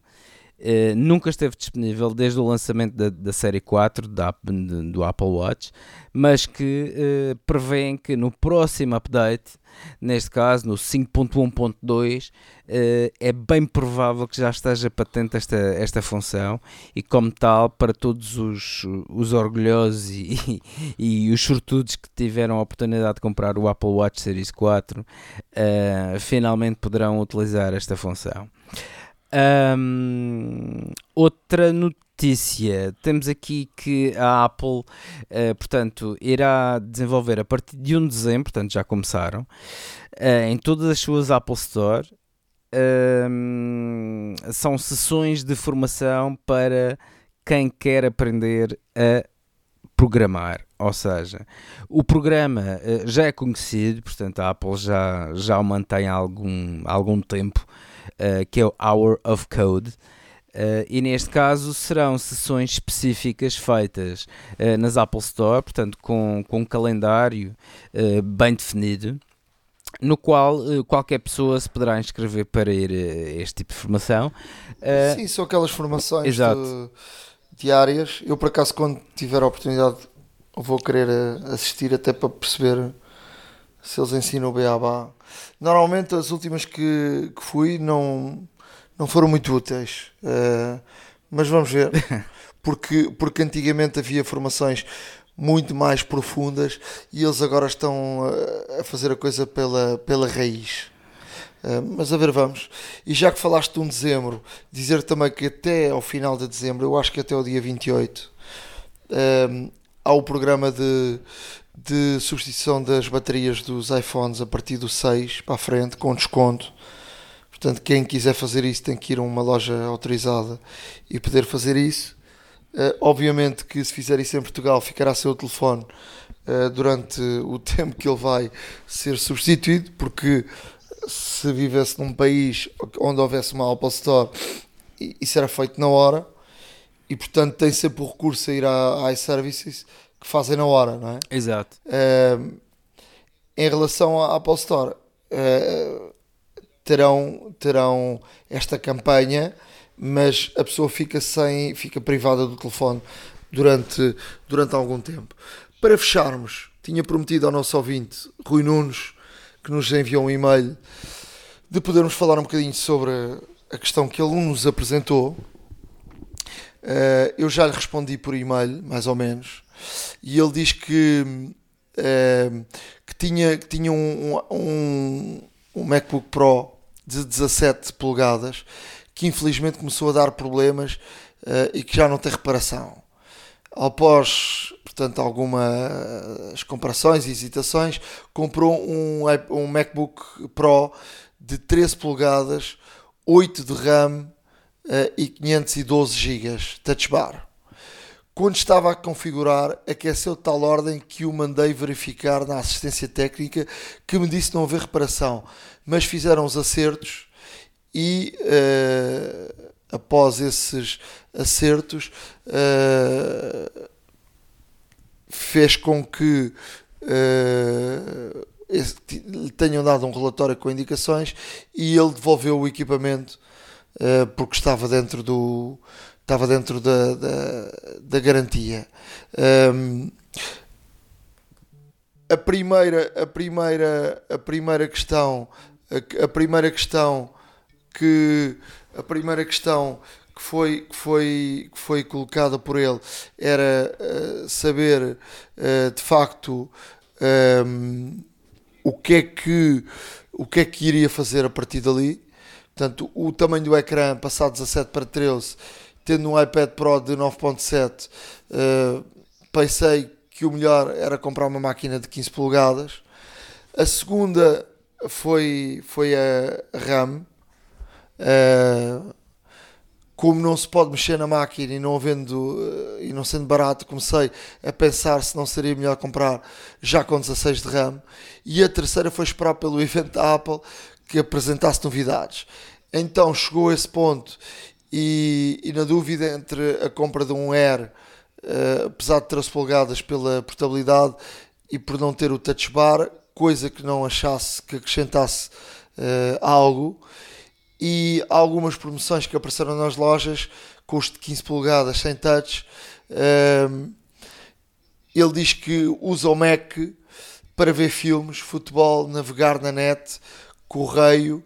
Uh, nunca esteve disponível desde o lançamento da, da série 4 da, do Apple Watch, mas que uh, prevêem que no próximo update, neste caso no 5.1.2, uh, é bem provável que já esteja patente esta, esta função e, como tal, para todos os, os orgulhosos e, e, e os sortudos que tiveram a oportunidade de comprar o Apple Watch Series 4, finalmente poderão utilizar esta função. Um, outra notícia, temos aqui que a Apple, uh, portanto, irá desenvolver a partir de 1 de dezembro, portanto já começaram, uh, em todas as suas Apple Store, são sessões de formação para quem quer aprender a programar, ou seja, o programa uh, já é conhecido, portanto a Apple já, já o mantém há algum, algum tempo, uh, que é o Hour of Code. Uh, e neste caso serão sessões específicas feitas uh, nas Apple Store, portanto com, com um calendário bem definido, no qual qualquer pessoa se poderá inscrever para ir a este tipo de formação. Sim, são aquelas formações de, diárias. Eu por acaso quando tiver a oportunidade vou querer assistir até para perceber se eles ensinam o beabá. Normalmente as últimas que, que fui não, não foram muito úteis, uh, mas vamos ver, porque, porque antigamente havia formações muito mais profundas e eles agora estão a, a fazer a coisa pela, pela raiz. Uh, mas a ver, vamos. E já que falaste de um dezembro, dizer também que até ao final de dezembro, eu acho que até o dia 28, uh, há o programa de, de substituição das baterias dos iPhones a partir do 6 para a frente, com desconto. Portanto, quem quiser fazer isso tem que ir a uma loja autorizada e poder fazer isso. Uh, obviamente que se fizer isso em Portugal ficará seu telefone uh, durante o tempo que ele vai ser substituído, porque se vivesse num país onde houvesse uma Apple Store, isso era feito na hora e portanto tem sempre o recurso a ir à iServices que fazem na hora, não é? Exato. Uh, em relação à Apple Store, uh, terão, terão esta campanha mas a pessoa fica sem, fica privada do telefone durante, durante algum tempo. Para fecharmos, tinha prometido ao nosso ouvinte, Rui Nunes, que nos enviou um e-mail, de podermos falar um bocadinho sobre a questão que ele nos apresentou. Uh, eu já lhe respondi por e-mail, mais ou menos, e ele diz que, uh, que tinha, que tinha um, um, um MacBook Pro de 17 polegadas que infelizmente começou a dar problemas uh, e que já não tem reparação. Após, portanto, algumas comparações e hesitações, comprou um, um MacBook Pro de 13 polegadas, 8 de RAM uh, e 512 GB Touch Bar. Quando estava a configurar, aqueceu tal ordem que o mandei verificar na assistência técnica que me disse não haver reparação, mas fizeram os acertos e uh, após esses acertos uh, fez com que uh, lhe tenham dado um relatório com indicações e ele devolveu o equipamento porque estava dentro do estava dentro da, da, da garantia. Um, a primeira, a primeira, a primeira questão, a, a, primeira questão que a primeira questão que foi, que foi, que foi colocada por ele era uh, saber uh, de facto um, o que é que o que é que iria fazer a partir dali. Portanto, o tamanho do ecrã passado 17 para 13 tendo um iPad Pro de 9.7, uh, eh, pensei que o melhor era comprar uma máquina de 15 polegadas. A segunda foi, foi a RAM. Uh, como não se pode mexer na máquina e não havendo uh, e não sendo barato, comecei a pensar se não seria melhor comprar já com 16 de RAM. E a terceira foi esperar pelo evento da Apple que apresentasse novidades. Então chegou esse ponto e, e, na dúvida entre a compra de um Air, uh, apesar de 13 polegadas pela portabilidade e por não ter o touch bar, coisa que não achasse que acrescentasse uh, algo, e algumas promoções que apareceram nas lojas, custo de 15 polegadas sem touch. Uh, ele diz que usa o Mac para ver filmes, futebol, navegar na net, correio,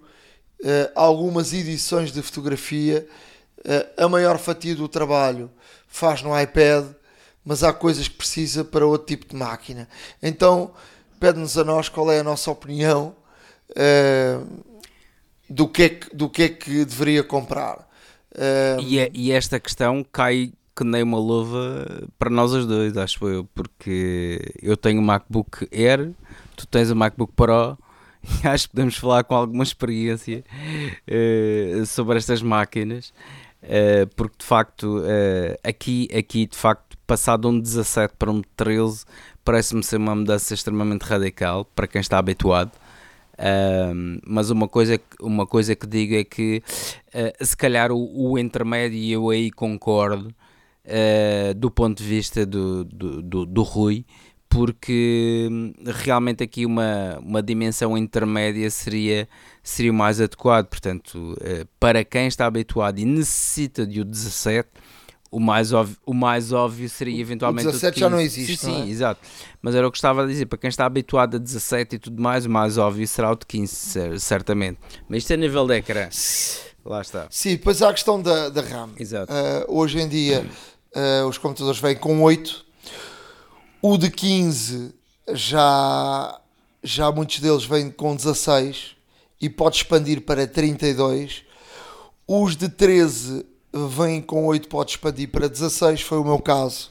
algumas edições de fotografia eh, a maior fatia do trabalho faz no iPad, mas há coisas que precisa para outro tipo de máquina. Então, pede-nos a nós qual é a nossa opinião uh, do, que é que, do que é que deveria comprar. Uh, e, é, e esta questão cai que nem uma luva para nós os dois, acho eu, porque eu tenho o MacBook Air, tu tens o MacBook Pro e acho que podemos falar com alguma experiência uh, sobre estas máquinas. Uh, porque de facto uh, aqui, aqui de facto passado um 17 para um 13 parece-me ser uma mudança extremamente radical para quem está habituado. Uh, mas uma coisa, uma coisa que digo é que se calhar o, o intermédio e eu aí concordo do ponto de vista do, do, do, do Rui porque hum, realmente aqui uma, uma dimensão intermédia seria, seria o mais adequado. Portanto, eh, para quem está habituado e necessita de o 17, o mais óbvio, o mais óbvio seria eventualmente o 17 o já não existe. Sim, não é? exato. Mas era o que estava a dizer, para quem está habituado a 17 e tudo mais, o mais óbvio será o de 15, certamente. Mas isto é nível de ecrã. Lá está. Sim, depois há a questão da, da RAM. Exato. Uh, hoje em dia uh, os computadores vêm com 8 o de 15 já, já muitos deles vêm com 16 e pode expandir para 32. Os de 13 vêm com 8, pode expandir para 16, foi o meu caso.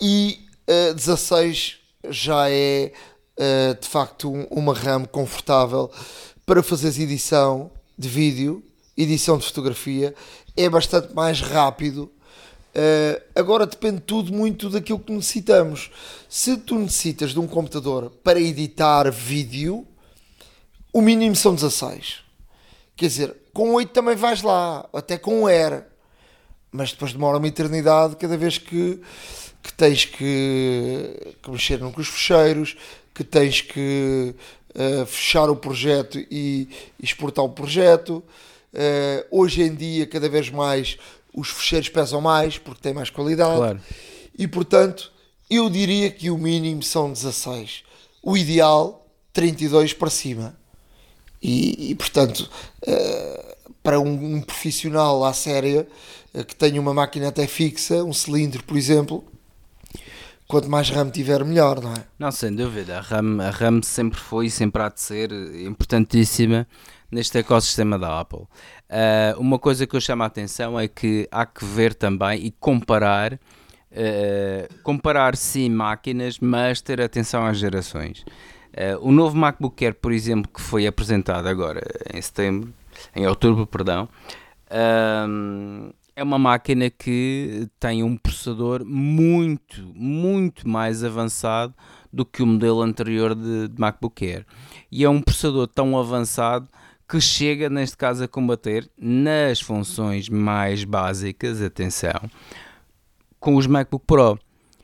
E uh, eh, 16 já é uh, de facto um, uma RAM confortável para fazer edição de vídeo, edição de fotografia. É bastante mais rápido Uh, agora depende tudo muito daquilo que necessitamos. Se tu necessitas de um computador para editar vídeo, o mínimo são 16. Quer dizer, com 8 também vais lá, até com Air. Mas depois demora uma eternidade cada vez que, que tens que, que mexer com os fecheiros, que tens que uh, fechar o projeto e exportar o projeto. Uh, hoje em dia, cada vez mais, os fecheiros pesam mais porque têm mais qualidade. Claro. E portanto, eu diria que o mínimo são 16. O ideal, 32 para cima. E, e portanto, uh, para um, um, profissional à séria uh, que tenha uma máquina até fixa, um cilindro, por exemplo, quanto mais RAM tiver, melhor, não é? Não, sem dúvida. A RAM, a RAM sempre foi e sempre há de ser importantíssima neste ecossistema da Apple. Uh, uma coisa que eu chamo a atenção é que há que ver também e comparar, uh, comparar sim máquinas, mas ter atenção às gerações. Uh, o novo MacBook Air, por exemplo, que foi apresentado agora em setembro, em outubro, perdão, é uma máquina que tem um processador muito, muito mais avançado do que o modelo anterior de, de MacBook Air. E é um processador tão avançado que chega, neste caso, a combater nas funções mais básicas, atenção, com os MacBook Pro.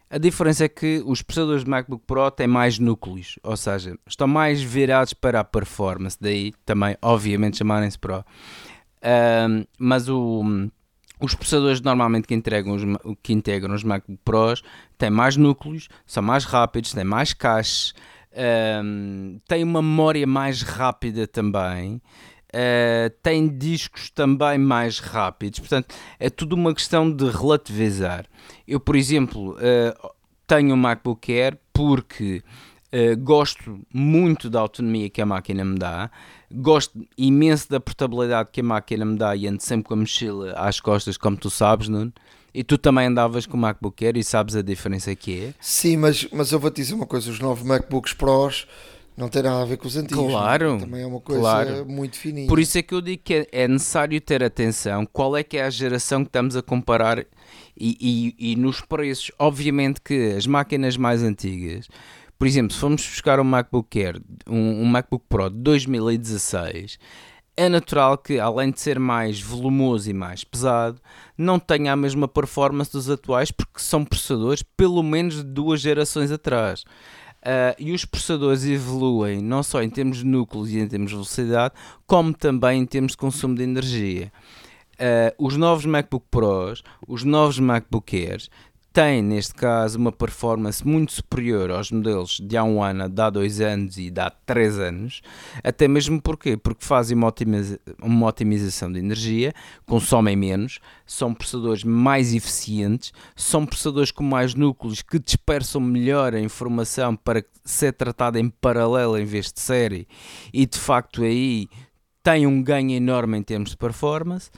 A diferença é que os processadores de MacBook Pro têm mais núcleos, ou seja, estão mais virados para a performance, daí também, obviamente, chamarem-se Pro. Mas o, os processadores normalmente que, entregam os, que integram os MacBook Pros têm mais núcleos, são mais rápidos, têm mais caches, um, tem uma memória mais rápida também. Uh, tem discos também mais rápidos, portanto é tudo uma questão de relativizar. Eu, por exemplo, uh, tenho um MacBook Air porque uh, gosto muito da autonomia que a máquina me dá, gosto imenso da portabilidade que a máquina me dá e ando sempre com a mochila às costas, como tu sabes, Nuno. E tu também andavas com o MacBook Air e sabes a diferença que é? Sim, mas, mas eu vou te dizer uma coisa: os novos MacBooks Pros não tem nada a ver com os antigos. Claro. Também é uma coisa claro. muito fininha. Por isso é que eu digo que é, é, necessário ter atenção. Qual é que é a geração que estamos a comparar e, e, e nos preços? Obviamente que as máquinas mais antigas, por exemplo, se formos buscar um MacBook Air, um, um MacBook Pro de 2016 é natural que, além de ser mais volumoso e mais pesado, não tenha a mesma performance dos atuais, porque são processadores pelo menos de duas gerações atrás. Uh, e os processadores evoluem não só em termos de núcleos e em termos de velocidade, como também em termos de consumo de energia. Uh, os novos MacBook Pros, os novos MacBook Airs tem, neste caso, uma performance muito superior aos modelos de há um ano, de há dois anos e de há três anos, até mesmo porquê? Porque fazem uma, otimiza uma otimização de energia, consomem menos, são processadores mais eficientes, são processadores com mais núcleos que dispersam melhor a informação para ser tratada em paralelo em vez de série e de facto aí tem um ganho enorme em termos de performance.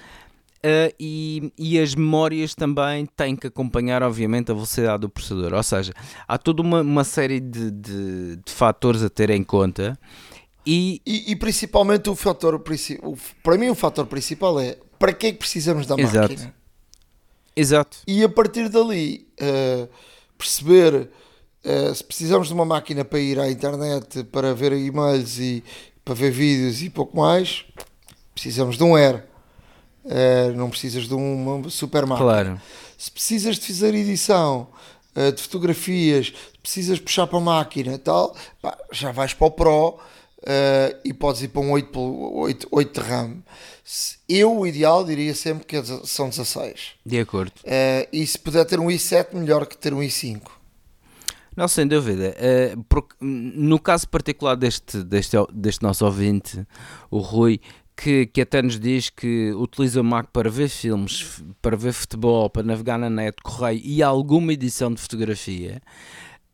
Uh, e, e, as memórias também têm que acompanhar, obviamente, a velocidade do processador. Ou seja, há toda uma, uma série de, de, de fatores a ter em conta. E, e, e principalmente o fator, o, para mim, o fator principal é para que é que precisamos da Exato. máquina? Exato. E a partir dali uh, perceber uh, se precisamos de uma máquina para ir à internet, para ver e-mails e para ver vídeos e pouco mais, precisamos de um Air Uh, não precisas de uma super máquina. Claro. Se precisas de fazer edição uh, de fotografias, precisas puxar para a máquina tal, pá, já vais para o Pro uh, e podes ir para um 8, 8, 8 de RAM. Eu, o ideal, diria sempre que são 16. De acordo. e se puder ter um i7, melhor que ter um i5. Não, sem dúvida. No caso particular deste, deste, deste nosso ouvinte, o Rui, que, que até nos diz que utiliza o Mac para ver filmes, para ver futebol, para navegar na net, correio e alguma edição de fotografia.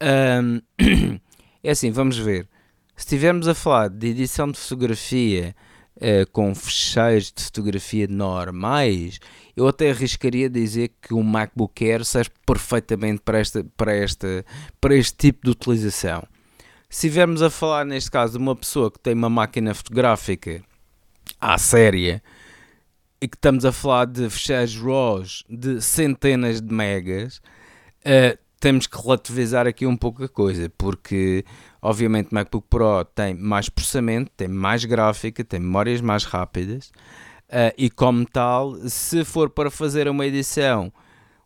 Um, é assim, vamos ver. Se estivermos a falar de edição de fotografia uh, com fecheiros de fotografia normais, eu até arriscaria dizer que o MacBook Air serve perfeitamente para, esta, para, esta, para este tipo de utilização. Se estivermos a falar, neste caso, de uma pessoa que tem uma máquina fotográfica à séria e que estamos a falar de fecheiros RAWs de centenas de megas, uh, temos que relativizar aqui um pouco a coisa, porque obviamente o MacBook Pro tem mais processamento, tem mais gráfica, tem memórias mais rápidas uh, e como tal, se for para fazer uma edição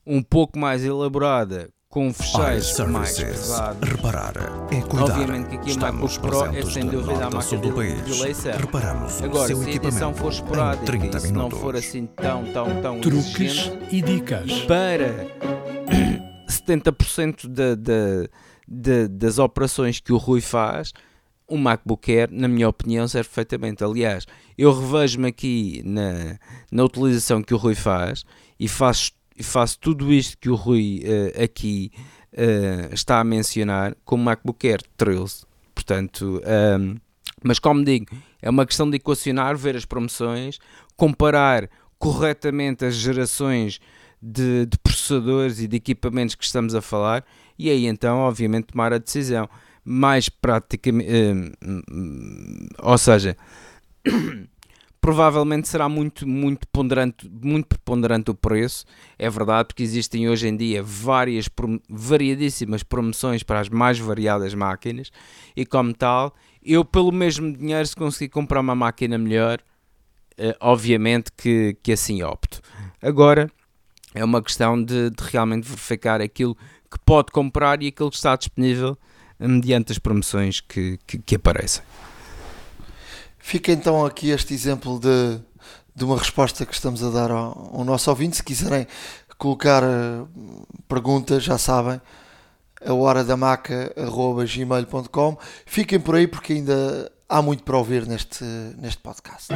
um pouco mais elaborada com fecheiros mais pesados. Reparar é cuidar. Obviamente que aqui a MacBook Pro é sem dúvida a marca do país. certo. Reparamos Agora, seu se a edição for esporádica e se não for assim tão, tão, tão Truques e dicas. para 70% da, da, da, das operações que o Rui faz, o MacBook Air, na minha opinião, serve perfeitamente. Aliás, eu revejo-me aqui na, na utilização que o Rui faz e faço, faço tudo isto que o Rui uh, aqui uh, está a mencionar com o MacBook Air 13. Portanto, um, mas como digo, é uma questão de equacionar, ver as promoções, comparar corretamente as gerações de, de processadores e de equipamentos que estamos a falar e aí então, obviamente, tomar a decisão mais praticamente, uh, ou seja, provavelmente será muito, muito, ponderante, muito preponderante o preço, é verdade, porque existem hoje em dia várias, variadíssimas promoções para as mais variadas máquinas, e como tal, eu pelo mesmo dinheiro, se conseguir comprar uma máquina melhor, uh, obviamente que, que assim opto. Agora, é uma questão de, de realmente verificar aquilo que pode comprar e aquilo que está disponível mediante as promoções que, que, que aparecem. Fica então aqui este exemplo de, de uma resposta que estamos a dar ao, ao nosso ouvinte. Se quiserem colocar uh, perguntas, já sabem, a hora da maca.gmail.com. Fiquem por aí porque ainda há muito para ouvir neste, neste podcast.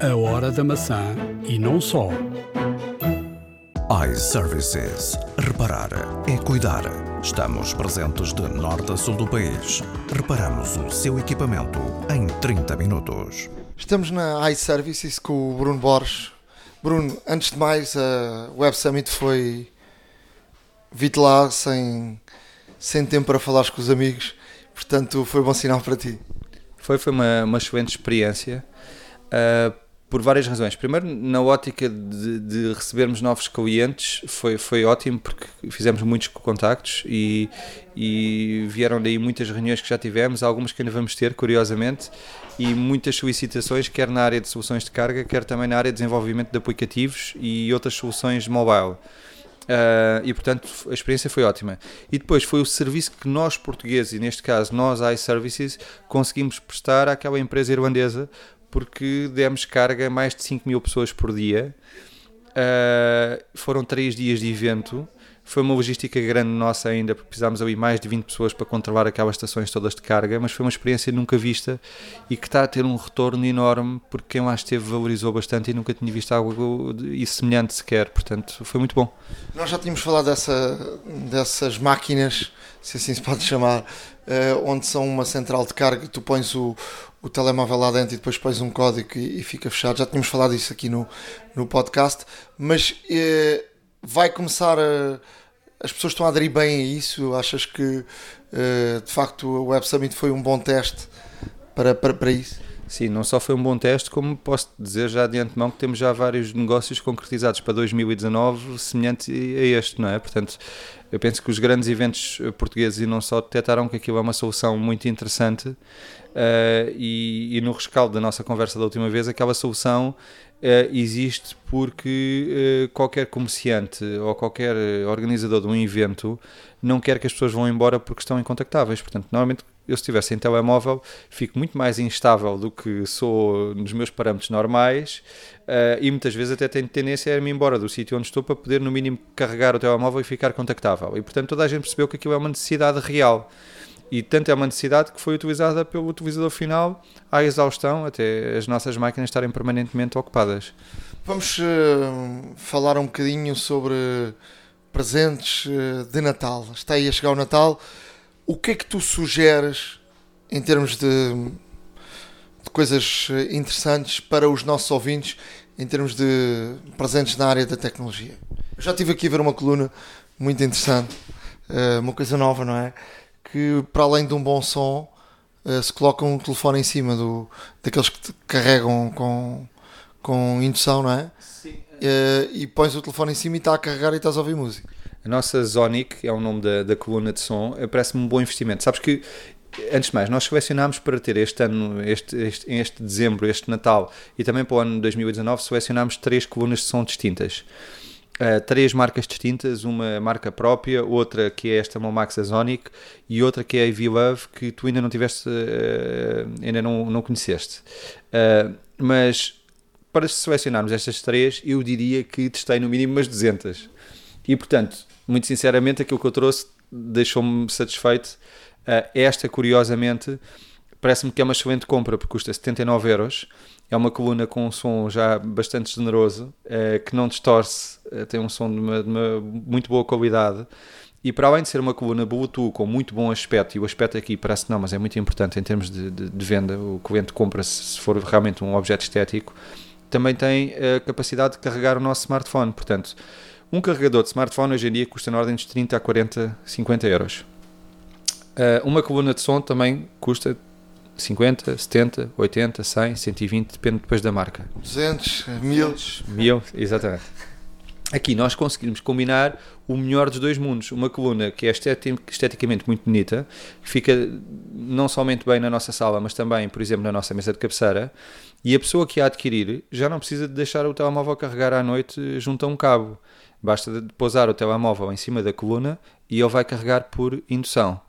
A hora da maçã e não só iServices. Reparar é cuidar. Estamos presentes de norte a sul do país. Reparamos o seu equipamento em 30 minutos. Estamos na iServices com o Bruno Borges. Bruno, antes de mais, a Web Summit foi. Vi-te lá sem, sem tempo para falar com os amigos, portanto foi bom sinal para ti. Foi, foi uma, uma excelente experiência. Uh, por várias razões. Primeiro, na ótica de, de, recebermos novos clientes, foi, foi ótimo porque fizemos muitos contactos e, e vieram daí muitas reuniões que já tivemos, algumas que ainda vamos ter, curiosamente, e muitas solicitações, quer na área de soluções de carga, quer também na área de desenvolvimento de aplicativos e outras soluções mobile. Uh, e portanto a experiência foi ótima. E depois foi o serviço que nós portugueses, e neste caso nós iServices, conseguimos prestar àquela empresa irlandesa porque demos carga a mais de 5 mil pessoas por dia. Uh, foram 3 dias de evento. Foi uma logística grande nossa ainda, porque precisámos ali mais de 20 pessoas para controlar aquelas estações todas de carga, mas foi uma experiência nunca vista e que está a ter um retorno enorme, porque quem lá esteve valorizou bastante e nunca tinha visto algo semelhante sequer, portanto foi muito bom. Nós já tínhamos falado dessa, dessas máquinas, se assim se pode chamar, uh, onde são uma central de carga, tu pões o, o telemóvel lá dentro e depois pões um código e, e fica fechado. Já tínhamos falado isso aqui no, no podcast, mas eh, vai começar a. As pessoas estão a aderir bem a isso? Achas que eh, de facto o Web Summit foi um bom teste para, para, para isso? Sim, não só foi um bom teste, como posso dizer já de antemão que temos já vários negócios concretizados para 2019 semelhantes a este, não é? Portanto, eu penso que os grandes eventos portugueses e não só detectaram que aquilo é uma solução muito interessante Uh, e, e, no rescaldo da nossa conversa da última vez, aquela solução uh, existe porque uh, qualquer comerciante ou qualquer organizador de um evento não quer que as pessoas vão embora porque estão incontactáveis. Portanto, normalmente eu se estivesse em telemóvel fico muito mais instável do que sou nos meus parâmetros normais uh, e muitas vezes até tenho tendência a ir-me embora do sítio onde estou para poder no mínimo carregar o telemóvel e ficar contactável. E portanto toda a gente percebeu que aquilo é uma necessidade real. E tanto é uma necessidade que foi utilizada pelo utilizador final à exaustão, até as nossas máquinas estarem permanentemente ocupadas. Vamos uh, falar um bocadinho sobre presentes uh, de Natal. Está aí a chegar o Natal. O que é que tu sugeres em termos de, de coisas eh, interessantes para os nossos ouvintes em termos de presentes na área da tecnologia? Eu já estive aqui a ver uma coluna muito interessante, uh, uma coisa nova, não é? que para além de um bom som uh, se coloca um telefone em cima do, daqueles que carregam com, com indução, não é? Sim. E pões o telefone em cima e está a carregar e estás a ouvir música. A nossa Zonic é o nome da, da coluna de som, parece-me um bom investimento. Sabes que antes de mais, nós selecionámos para ter este ano, este, este, este dezembro, este Natal e também para o ano 2019, selecionámos três colunas de som distintas. uh, três marcas distintas, uma marca própria, outra que é esta Momax Azonic e outra que é a V-Love, que tu ainda não tiveste, uh, ainda não, não conheceste. Uh, mas para selecionarmos estas três, eu diria que testei no mínimo umas 200. E portanto, muito sinceramente, aquilo que eu trouxe deixou-me satisfeito. esta, curiosamente, parece-me que é uma excelente compra, porque custa 79 euros é uma coluna com um som já bastante generoso, é, que não distorce, é, tem um som de uma, de uma, muito boa qualidade. E para além de ser uma coluna Bluetooth com muito bom aspecto, e o aspecto aqui parece não, mas é muito importante em termos de, de, de venda, o cliente compra se for realmente um objeto estético, também tem a capacidade de carregar o nosso smartphone. Portanto, um carregador de smartphone hoje em dia custa na ordem de 30 a 40, 50 euros. uma coluna de som também custa 50, 70, 80, 100, 120, depende depois da marca. 200, 1000. 1000, exatamente. Aqui nós conseguimos combinar o melhor dos dois mundos. Uma coluna que é esteticamente muito bonita, que fica não somente bem na nossa sala, mas também, por exemplo, na nossa mesa de cabeceira. E a pessoa que a adquirir já não precisa de deixar o telemóvel carregar à noite junto a um cabo. Basta pousar o telemóvel em cima da coluna e ele vai carregar por indução.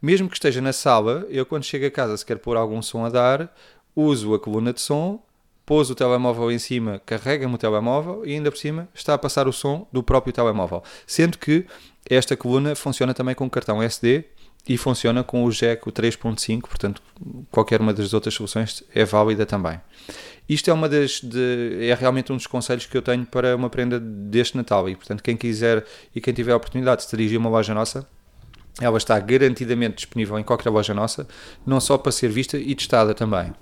Mesmo que esteja na sala, eu quando chego a casa, se quer pôr algum som a dar, uso a coluna de som, pôs o telemóvel em cima, carrega-me o telemóvel e ainda por cima está a passar o som do próprio telemóvel. Sendo que esta coluna funciona também com cartão SD e funciona com o jack 3.5, portanto qualquer uma das outras soluções é válida também. Isto é uma das de, é realmente um dos conselhos que eu tenho para uma prenda deste Natal e portanto quem quiser e quem tiver a oportunidade de se dirigir a uma loja nossa, ela está garantidamente disponível em qualquer loja nossa, não só para ser vista e testada também.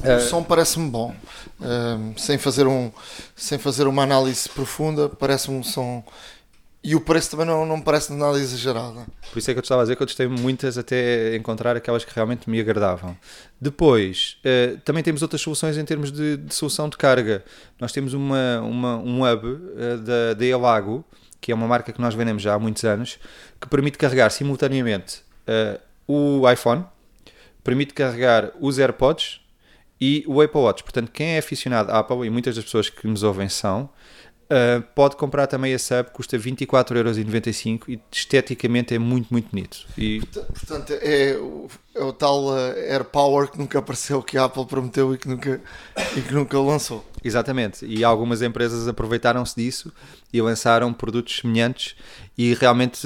O uh, som parece-me bom, uh, sem, fazer um, sem fazer uma análise profunda, parece-me um som. E o preço também não, não me parece nada exagerado. Por isso é que eu estava a dizer que eu testei muitas até encontrar aquelas que realmente me agradavam. Depois, uh, também temos outras soluções em termos de, de, solução de carga. Nós temos uma, uma um hub da, da Elago, que é uma marca que nós vendemos já há muitos anos, que permite carregar simultaneamente uh, o iPhone, permite carregar os AirPods e o Apple Watch. Portanto, quem é aficionado à Apple, e muitas das pessoas que nos ouvem são, Uh, pode comprar também a sub, custa 24,95€ e esteticamente é muito, muito bonito. E... Portanto, é o, é o tal uh, Air Power que nunca apareceu, que a Apple prometeu e que nunca, e que nunca lançou. Exatamente, e algumas empresas aproveitaram-se disso e lançaram produtos semelhantes e realmente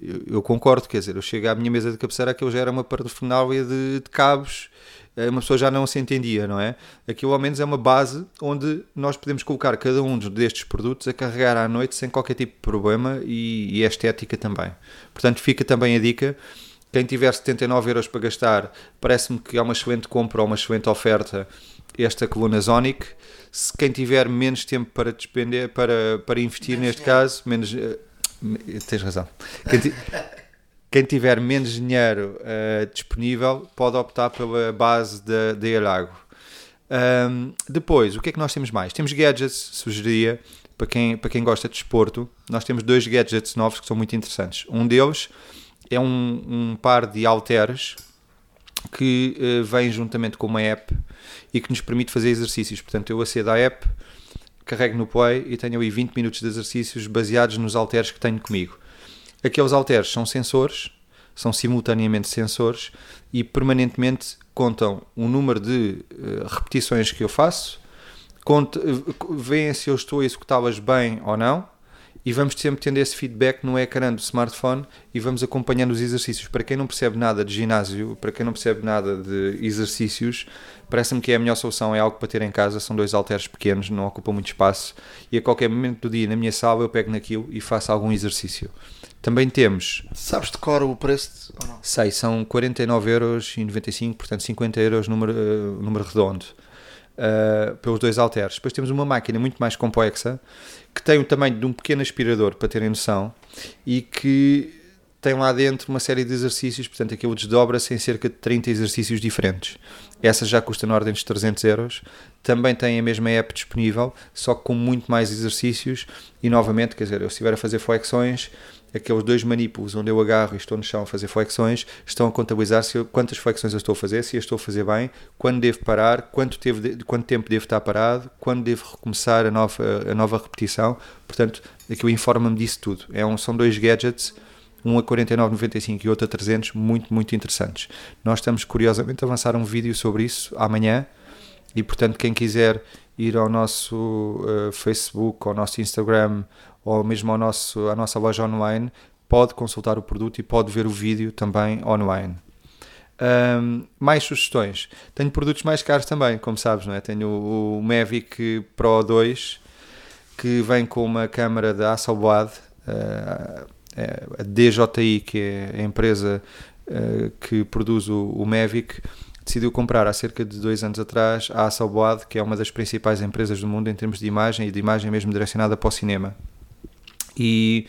eu, eu, concordo, quer dizer, eu chego à minha mesa de cabeceira que eu já era uma parafernália de, de cabos eh, uma pessoa já não se entendia, não é? Aquilo ao menos é uma base onde nós podemos colocar cada um destes produtos a carregar à noite sem qualquer tipo de problema e, e é estética também. Portanto, fica também a dica. Quem tiver 79 euros para gastar, parece-me que é uma excelente compra ou uma excelente oferta esta coluna Zonic. Se quem tiver menos tempo para despender, para, para investir menos neste dinheiro. caso, menos. Uh, tens razão. Quem, tiver menos dinheiro uh, disponível pode optar pela base da, da Alago. Um, depois, o que é que nós temos mais? Temos gadgets, sugeria, para quem, para quem gosta de desporto, nós temos dois gadgets novos que são muito interessantes. Um deles é um, um par de halteres que uh, vem juntamente com uma app e que nos permite fazer exercícios. Portanto, eu acedo à app, carrego no play e tenho aí 20 minutos de exercícios baseados nos halteres que tenho comigo. Aqueles halteres são sensores, são simultaneamente sensores e permanentemente contam o número de uh, repetições que eu faço, conta, uh, veem se eu estou a executá-las bem ou não e vamos sempre tendo esse feedback no ecrã do smartphone e vamos acompanhando os exercícios. Para quem não percebe nada de ginásio, para quem não percebe nada de exercícios, parece-me que é a melhor solução, é algo para ter em casa, são dois halteres pequenos, não ocupam muito espaço e a qualquer momento do dia na minha sala eu pego naquilo e faço algum exercício. Também temos. Sabes de cor o preço ou não? Sei, são 49,95€, portanto 50 euros número, uh, número redondo. Uh, pelos dois halteres. Depois temos uma máquina muito mais complexa que tem o tamanho de um pequeno aspirador, para terem noção, e que tem lá dentro uma série de exercícios, portanto aquilo desdobra-se em cerca de 30 exercícios diferentes. Essa já custa na ordem dos 300 euros. Também tem a mesma app disponível, só que com muito mais exercícios e novamente, quer dizer, eu se estiver a fazer flexões, aqueles dois manipulos onde eu agarro e estou no chão a fazer flexões, estão a contabilizar se eu, quantas flexões eu estou a fazer, se eu estou a fazer bem, quando devo parar, quanto, teve, quanto tempo devo estar parado, quando devo recomeçar a nova, a nova repetição. Portanto, aquilo informa-me disso tudo. É um, são dois gadgets um a 49,95 e outro a 300, muito, muito interessantes. Nós estamos curiosamente a avançar um vídeo sobre isso amanhã e, portanto, quem quiser ir ao nosso uh, Facebook, ao nosso Instagram ou mesmo ao nosso, à nossa loja online, pode consultar o produto e pode ver o vídeo também online. Um, mais sugestões. Tenho produtos mais caros também, como sabes, não é? Tenho o, o Mavic Pro 2 que vem com uma câmara da Hasselblad uh, a DJI, que é a empresa uh, que produz o, o, Mavic, decidiu comprar há cerca de dois anos atrás a Hasselblad, que é uma das principais empresas do mundo em termos de imagem e de imagem mesmo direcionada para o cinema. E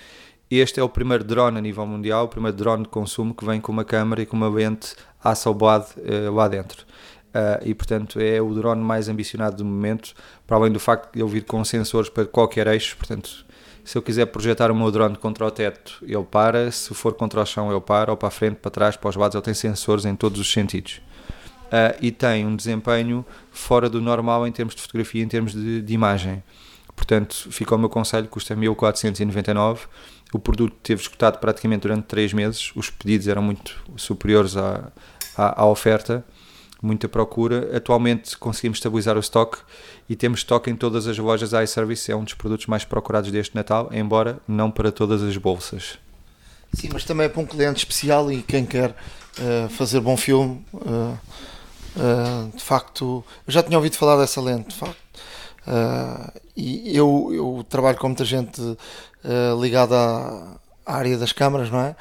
este é o primeiro drone a nível mundial, o primeiro drone de consumo que vem com uma câmera e com uma lente Hasselblad uh, lá dentro. Uh, e portanto é o drone mais ambicionado do momento, para além do facto de ele vir com sensores para qualquer eixo, portanto se eu quiser projetar o meu drone contra o teto, ele para. Se for contra o chão, ele para. Ou para a frente, para trás, para os lados. Ele tem sensores em todos os sentidos. Uh, e tem um desempenho fora do normal em termos de fotografia, em termos de, de imagem. Portanto, fica o meu conselho, custa 1499. O produto teve escutado praticamente durante 3 meses. Os pedidos eram muito superiores à, à, à oferta muita procura. Atualmente conseguimos estabilizar o stock e temos stock em todas as lojas iService. É um dos produtos mais procurados deste Natal, embora não para todas as bolsas. Sim, mas também é para um cliente especial e quem quer uh, fazer bom filme. Uh, uh, de facto, eu já tinha ouvido falar dessa lente, de facto. E eu, eu trabalho com muita gente ligada à, à área das câmaras, não é?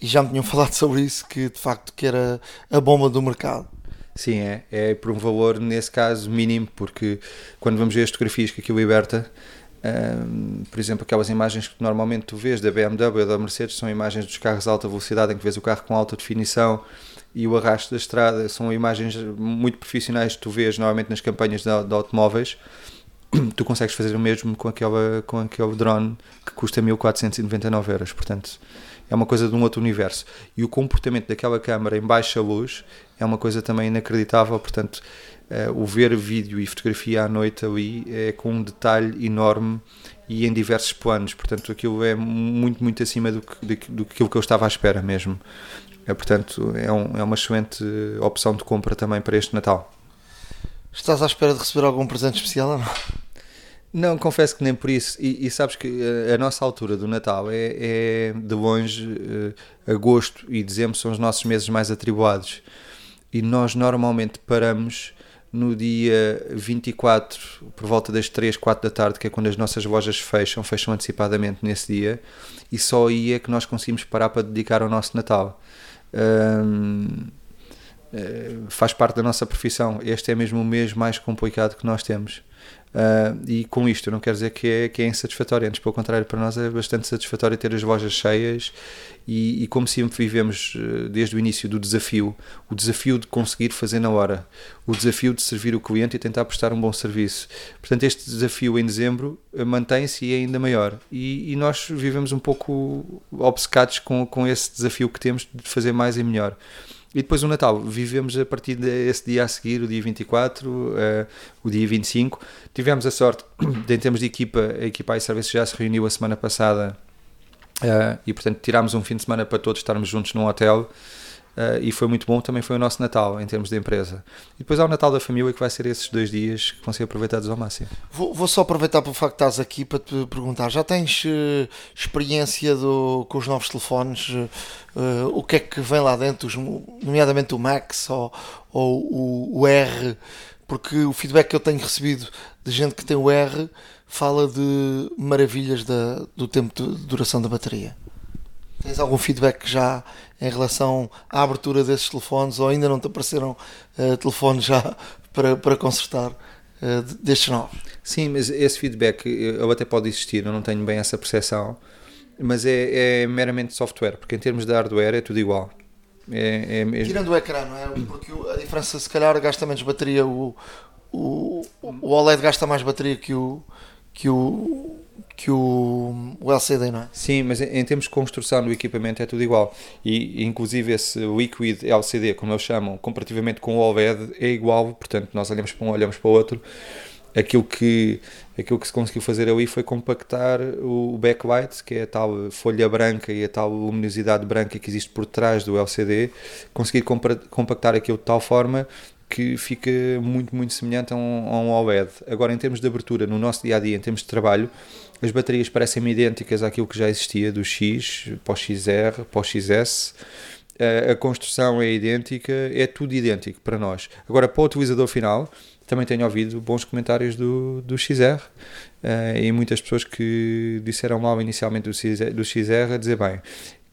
E já me tinham falado sobre isso, que de facto que era a bomba do mercado. Sim, é. É por um valor, nesse caso, mínimo, porque quando vamos ver as fotografias que aquilo liberta, um, por exemplo, aquelas imagens que normalmente tu vês da BMW ou da Mercedes são imagens dos carros de alta velocidade em que vês o carro com alta definição e o arrasto da estrada, são imagens muito profissionais que tu vês normalmente nas campanhas de, de automóveis. Tu consegues fazer o mesmo com, aquela, com aquele drone que custa 1499 euros, portanto é uma coisa de um outro universo. E o comportamento daquela câmara em baixa luz é uma coisa também inacreditável, portanto, uh, o ver vídeo e fotografia à noite ali é com um detalhe enorme e em diversos planos, portanto, aquilo é muito, muito acima do que, do que eu estava à espera mesmo. É, portanto, é, um, é uma excelente opção de compra também para este Natal. Estás à espera de receber algum presente especial ou não? Não, confesso que nem por isso. E, e sabes que a, a, nossa altura do Natal é, é de longe, uh, agosto e dezembro são os nossos meses mais atribulados. E nós normalmente paramos no dia 24, por volta das 3, 4 da tarde, que é quando as nossas lojas fecham, fecham antecipadamente nesse dia, e só aí é que nós conseguimos parar para dedicar ao nosso Natal. Um, eh, faz parte da nossa profissão. Este é mesmo o mês mais complicado que nós temos. Uh, e com isto não quero dizer que é, que é insatisfatório, antes pelo contrário, para nós é bastante satisfatório ter as lojas cheias e, e, como sempre vivemos uh, desde o início do desafio, o desafio de conseguir fazer na hora, o desafio de servir o cliente e tentar prestar um bom serviço. Portanto, este desafio em dezembro mantém-se e é ainda maior. E, e, nós vivemos um pouco obcecados com, com esse desafio que temos de fazer mais e melhor. E depois o Natal, vivemos a partir desse dia a seguir, o dia 24, uh, eh, o dia 25. Tivemos a sorte, de, em termos de equipa, a equipa iService já se reuniu a semana passada uh, e, portanto, tirámos um fim de semana para todos estarmos juntos num hotel. Uh, e foi muito bom, também foi o nosso Natal em termos de empresa. E depois há o Natal da família que vai ser esses dois dias que vão ser aproveitados ao máximo. Vou, vou só aproveitar pelo facto que estás aqui para te perguntar: já tens uh, experiência do, com os novos telefones? Uh, o que é que vem lá dentro, os, nomeadamente o Max ou, ou o, o R? Porque o feedback que eu tenho recebido de gente que tem o R fala de maravilhas da, do tempo de duração da bateria. Tens algum feedback já em relação à abertura desses telefones ou ainda não te apareceram uh, telefones já para, para consertar uh, destes novos? Sim, mas esse feedback eu até pode existir, eu não tenho bem essa percepção. mas é, é meramente software, porque em termos de hardware é tudo igual. É, é, Tirando o ecrã, não é? Porque a diferença, se calhar, gasta menos bateria. O, o, o OLED gasta mais bateria que o, que o, que o, o LCD, não é? Sim, mas em, em termos de construção do equipamento é tudo igual. E inclusive esse Liquid LCD, como eles chamam, comparativamente com o OLED, é igual. Portanto, nós olhamos para um, olhamos para o outro. Aquilo que, aquilo que se conseguiu fazer ali foi compactar o backlight, que é a tal folha branca e a tal luminosidade branca que existe por trás do LCD, conseguir compactar aquilo de tal forma que fica muito, muito semelhante a um, a um OLED. Agora, em termos de abertura, no nosso dia a dia, em termos de trabalho, as baterias parecem idênticas àquilo que já existia do X para o XR, para o XS. A construção é idêntica, é tudo idêntico para nós. Agora, para o utilizador final, também tenho ouvido bons comentários do, do XR e muitas pessoas que disseram mal inicialmente do XR, do XR a dizer: bem,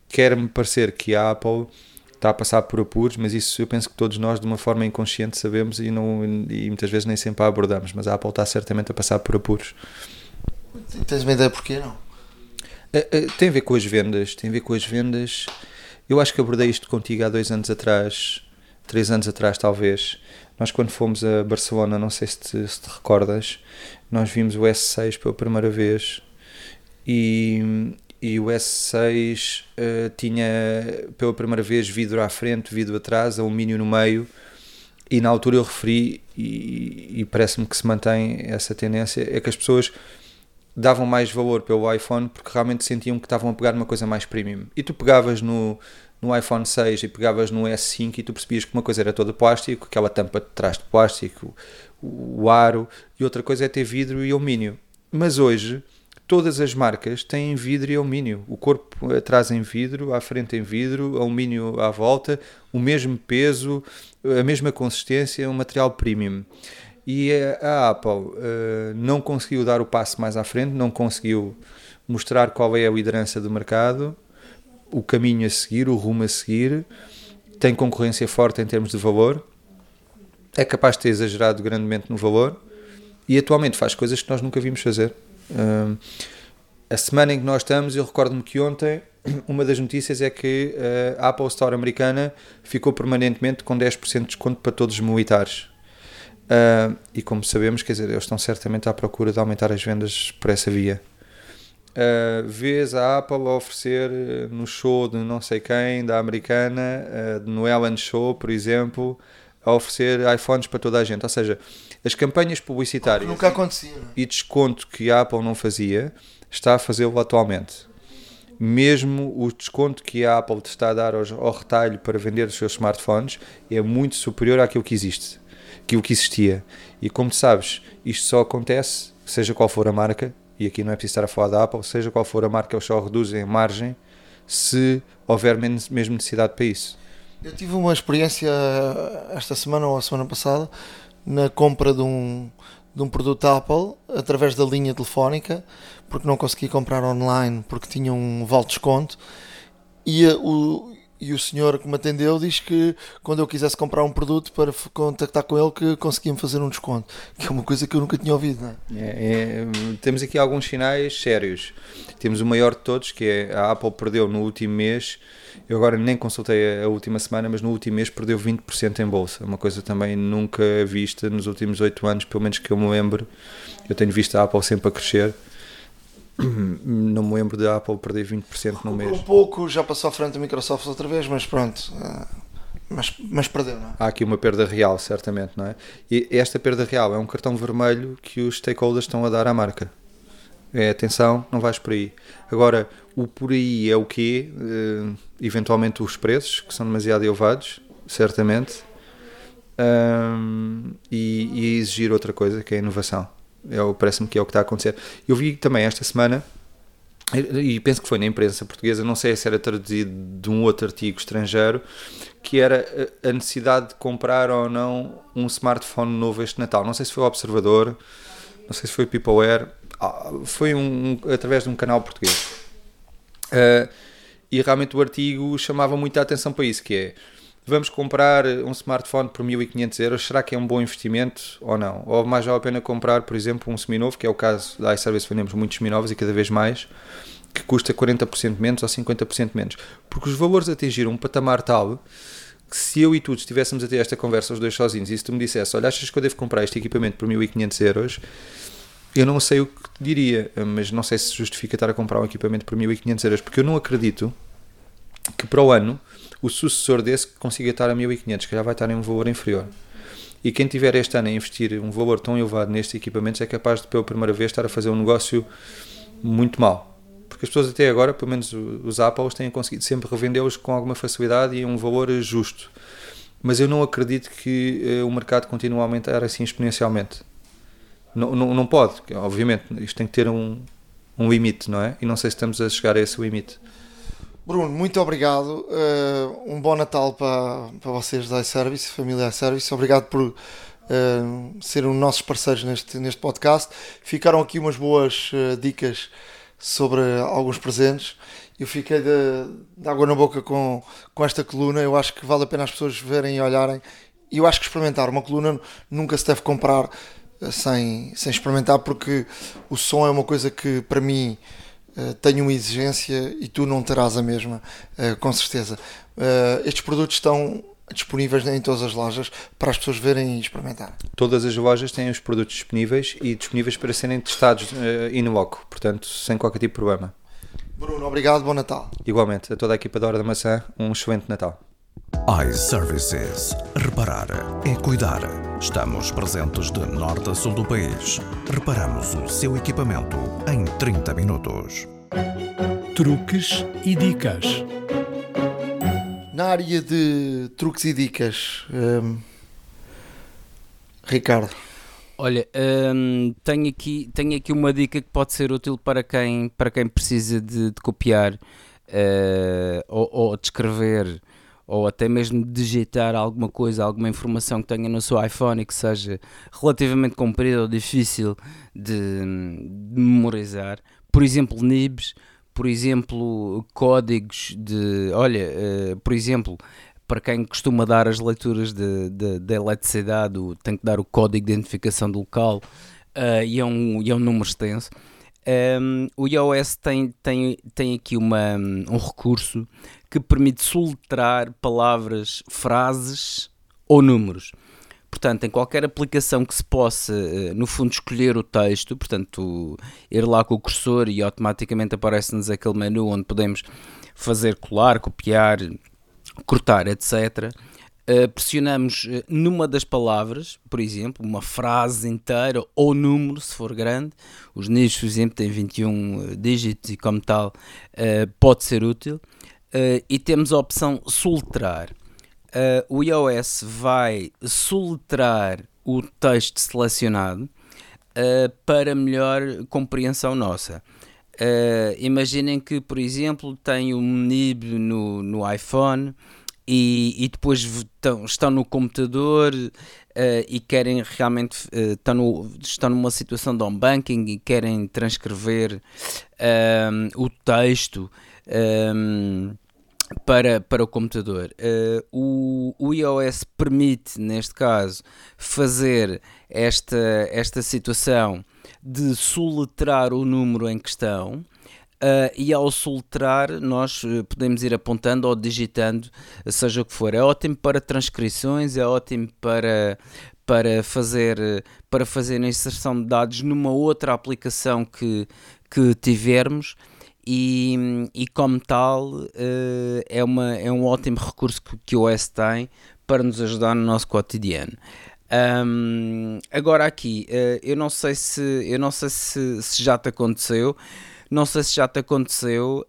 quer-me parecer que a Apple está a passar por apuros, mas isso eu penso que todos nós, de uma forma inconsciente, sabemos e, não, e muitas vezes nem sempre a abordamos. Mas a Apple está certamente a passar por apuros. Tens uma ideia porquê não? Uh, uh, tem a ver com as vendas. Tem a ver com as vendas. Eu acho que abordei isto contigo há dois anos atrás, três anos atrás, talvez. Nós, quando fomos a Barcelona, não sei se te, se te recordas, nós vimos o S6 pela primeira vez e, e o S6 uh, tinha pela primeira vez vidro à frente, vidro atrás, alumínio no meio. E na altura eu referi, e, e parece-me que se mantém essa tendência, é que as pessoas davam mais valor pelo iPhone porque realmente sentiam que estavam a pegar numa coisa mais premium. E tu pegavas no, no iPhone 6 e pegavas no S5 e tu percebias que uma coisa era toda plástico, aquela tampa de trás de plástico, o, o aro, e outra coisa é ter vidro e alumínio. Mas hoje todas as marcas têm vidro e alumínio. O corpo atrás em vidro, à frente em vidro, alumínio à volta, o mesmo peso, a mesma consistência, um material premium. E a Apple uh, não conseguiu dar o passo mais à frente, não conseguiu mostrar qual é a liderança do mercado, o caminho a seguir, o rumo a seguir. Tem concorrência forte em termos de valor, é capaz de ter exagerado grandemente no valor e atualmente faz coisas que nós nunca vimos fazer. Uh, a semana em que nós estamos, eu recordo-me que ontem uma das notícias é que a Apple Store americana ficou permanentemente com 10% de desconto para todos os militares. Uh, e como sabemos, quer dizer, eles estão certamente à procura de aumentar as vendas por essa via. Uh, vês a Apple a oferecer no show de não sei quem, da americana, uh, no Ellen Show, por exemplo, a oferecer iPhones para toda a gente. Ou seja, as campanhas publicitárias nunca acontecia, é? e desconto que a Apple não fazia, está a fazê-lo atualmente. Mesmo o desconto que a Apple está a dar ao, ao retalho para vender os seus smartphones é muito superior àquilo que existe, aquilo que existia. E como sabes, isto só acontece, seja qual for a marca, e aqui não é preciso estar a falar da Apple, seja qual for a marca, eles só reduzem a margem se houver mesmo necessidade para isso. Eu tive uma experiência esta semana ou a semana passada na compra de um, de um produto Apple através da linha telefónica, porque não consegui comprar online porque tinha um vale desconto. E o, e o senhor que me atendeu diz que quando eu quisesse comprar um produto para contactar com ele que conseguia-me fazer um desconto, que é uma coisa que eu nunca tinha ouvido. É? É, é, temos aqui alguns sinais sérios. Temos o maior de todos, que é a Apple perdeu no último mês eu agora nem consultei a última semana, mas no último mês perdeu 20% em bolsa. Uma coisa também nunca vista nos últimos 8 anos, pelo menos que eu me lembro. Eu tenho visto a Apple sempre a crescer. Não me lembro da Apple perder 20% no mês. Um pouco, já passou à frente da Microsoft outra vez, mas pronto. Eh, mas, mas perdeu, não é? Há aqui uma perda real, certamente, não é? E esta perda real é um cartão vermelho que os stakeholders estão a dar à marca. É, atenção, não vais por aí. Agora, o por aí é o quê? Uh, eventualmente os preços, que são demasiado elevados, certamente, um, e, e, exigir outra coisa, que é a inovação. É, Parece-me que é o que está a acontecer. Eu vi também esta semana, e penso que foi na imprensa portuguesa, não sei se era traduzido de um outro artigo estrangeiro, que era a necessidade de comprar ou não um smartphone novo este Natal. Não sei se foi o Observador, não sei se foi o Peopleware, ah, foi um, através de um canal português. Uh, e realmente o artigo chamava muita atenção para isso, que é vamos comprar um smartphone por 1500 euros, será que é um bom investimento ou não? Ou mais vale a pena comprar, por exemplo, um seminovo, que é o caso da iService, vendemos muitos seminovos e cada vez mais, que custa 40% menos ou 50% menos. Porque os valores atingiram um patamar tal que se eu e tu estivéssemos a ter esta conversa os dois sozinhos e se tu me dissesse, olha, achas que eu devo comprar este equipamento por 1500 euros, eu não sei o que diria, mas não sei se justifica estar a comprar um equipamento por 1500 euros, porque eu não acredito que para o ano o sucessor desse consiga estar a 1500, que já vai estar em um valor inferior. E quem tiver este ano a investir um valor tão elevado nestes equipamentos é capaz de, pela primeira vez, estar a fazer um negócio muito mal. Porque as pessoas até agora, pelo menos os Apple, têm conseguido sempre revendê-los com alguma facilidade e um valor justo. Mas eu não acredito que uh, o mercado continue a aumentar assim exponencialmente. Não, não, não pode, obviamente, isto tem que ter um, um limite, não é? E não sei se estamos a chegar a esse limite. Bruno, muito obrigado. Uh, um bom Natal para, para vocês da iService, família iService. Obrigado por uh, serem nossos parceiros neste, neste podcast. Ficaram aqui umas boas uh, dicas sobre alguns presentes. Eu fiquei de, de, água na boca com, com esta coluna. Eu acho que vale a pena as pessoas verem e olharem. E eu acho que experimentar uma coluna nunca se deve comprar sem, sem experimentar, porque o som é uma coisa que para mim tenho uma exigência e tu não terás a mesma, uh, com certeza. Uh, estes produtos estão disponíveis em todas as lojas para as pessoas verem e experimentar. Todas as lojas têm os produtos disponíveis e disponíveis para serem testados in loco, portanto, sem qualquer tipo de problema. Bruno, obrigado, bom Natal. Igualmente, a toda a equipa da Hora da Maçã, um excelente Natal iServices. Reparar é cuidar. Estamos presentes de norte a sul do país. Reparamos o seu equipamento em 30 minutos. Truques e dicas. Na área de truques e dicas, hum, Ricardo. Olha, hum, tenho, aqui, tenho aqui uma dica que pode ser útil para quem, para quem precisa de, de copiar uh, ou, ou de escrever ou até mesmo digitar alguma coisa, alguma informação que tenha no seu iPhone e que seja relativamente comprida ou difícil de, de memorizar. Por exemplo, nibs, por exemplo, códigos de. Olha, uh, por exemplo, para quem costuma dar as leituras de, de, de eletricidade, tem que dar o código de identificação do local uh, e, é um, e é um número extenso. Um, o iOS tem, tem, tem aqui uma, um recurso que permite soletrar palavras, frases ou números. Portanto, em qualquer aplicação que se possa, eh, no fundo, escolher o texto, portanto, ir lá com o cursor e automaticamente aparece-nos aquele menu onde podemos fazer colar, copiar, cortar, etc. Uh, pressionamos uh, numa das palavras, por exemplo, uma frase inteira ou número, se for grande. Os nichos, por exemplo, têm 21 uh, dígitos e, como tal, pode ser útil. E temos a opção soletrar. o iOS vai soletrar o texto selecionado para melhor compreensão nossa. imaginem que, por exemplo, tem um nib no, no iPhone e, e depois estão, estão no computador uh, e querem realmente uh, estão, no, estão numa situação de home banking e querem transcrever ehm, o texto um, para, para o computador. Uh, o, o iOS permite, neste caso, fazer esta, esta situação de soletrar o número em questão Uh, e ao soltar nós eh, podemos ir apontando ou digitando, seja o que for. É ótimo para transcrições, é ótimo para, para, fazer, para fazer a inserção de dados numa outra aplicação que, que tivermos. E, e como tal, uh, é, uma, é um ótimo recurso que, que o OS tem para nos ajudar no nosso cotidiano. Um, agora aqui, uh, eu não sei se eu não sei se, se já te aconteceu, não sei se já te aconteceu,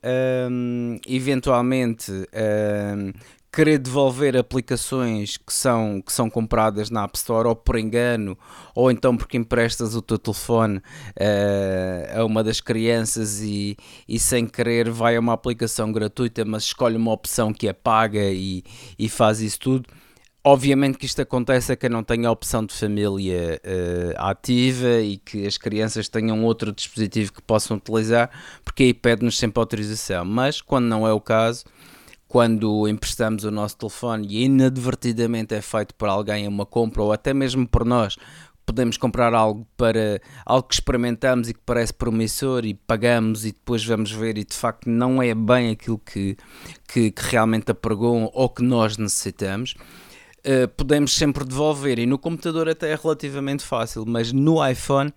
um, eventualmente, um, querer devolver aplicações que são, que são compradas na App Store ou por engano, ou então porque emprestas o teu telefone uh, a uma das crianças e, e sem querer vai a uma aplicação gratuita, mas escolhe uma opção que é paga e, e faz isso tudo. Obviamente que isto acontece a quem não tem a opção de família uh, ativa e que as crianças tenham outro dispositivo que possam utilizar, porque aí pede-nos sempre autorização. Mas quando não é o caso, quando emprestamos o nosso telefone e inadvertidamente é feito por alguém uma compra ou até mesmo por nós, podemos comprar algo para algo que experimentamos e que parece promissor e pagamos e depois vamos ver e de facto não é bem aquilo que, que, que realmente apregou ou que nós necessitamos. Uh, podemos sempre devolver e no computador até é relativamente fácil, mas no iPhone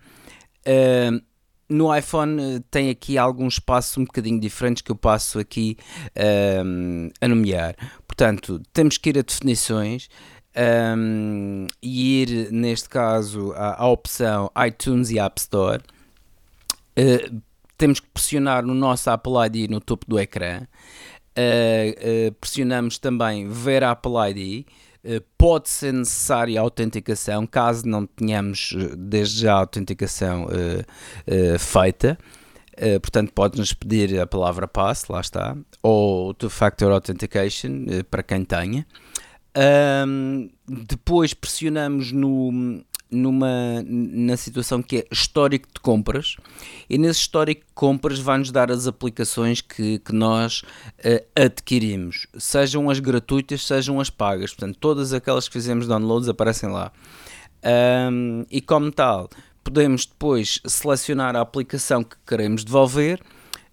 uh, no iPhone tem aqui alguns passos um bocadinho diferentes que eu passo aqui um, a nomear. Portanto, temos que ir a definições um, e ir, neste caso, à, à, opção iTunes e App Store. Uh, temos que pressionar no nosso Apple ID no topo do ecrã. Uh, uh, pressionamos também ver Apple ID. Pode ser necessária a autenticação, caso não tenhamos desde já a autenticação feita. Uh, portanto, pode-nos pedir a palavra pass, lá está, ou two-factor authentication, uh, para quem tenha. Um, depois pressionamos no, numa, na situação que é histórico de compras e nesse histórico de compras vai-nos dar as aplicações que, que nós uh, adquirimos, sejam as gratuitas, sejam as pagas, portanto todas aquelas que fizemos downloads aparecem lá. Um, e como tal podemos depois selecionar a aplicação que queremos devolver.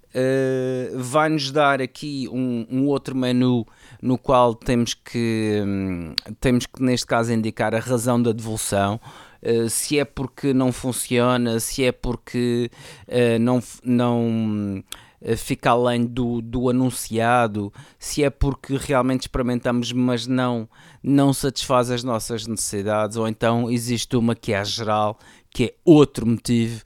Uh, vai-nos dar aqui um, um outro menu no qual temos que, hum, temos que neste caso, indicar a razão da devolução. Uh, se é porque não funciona, se é porque uh, não, não uh, fica além do, do anunciado, se é porque realmente experimentamos, mas não, não satisfaz as nossas necessidades, ou então existe uma que é geral, que é outro motivo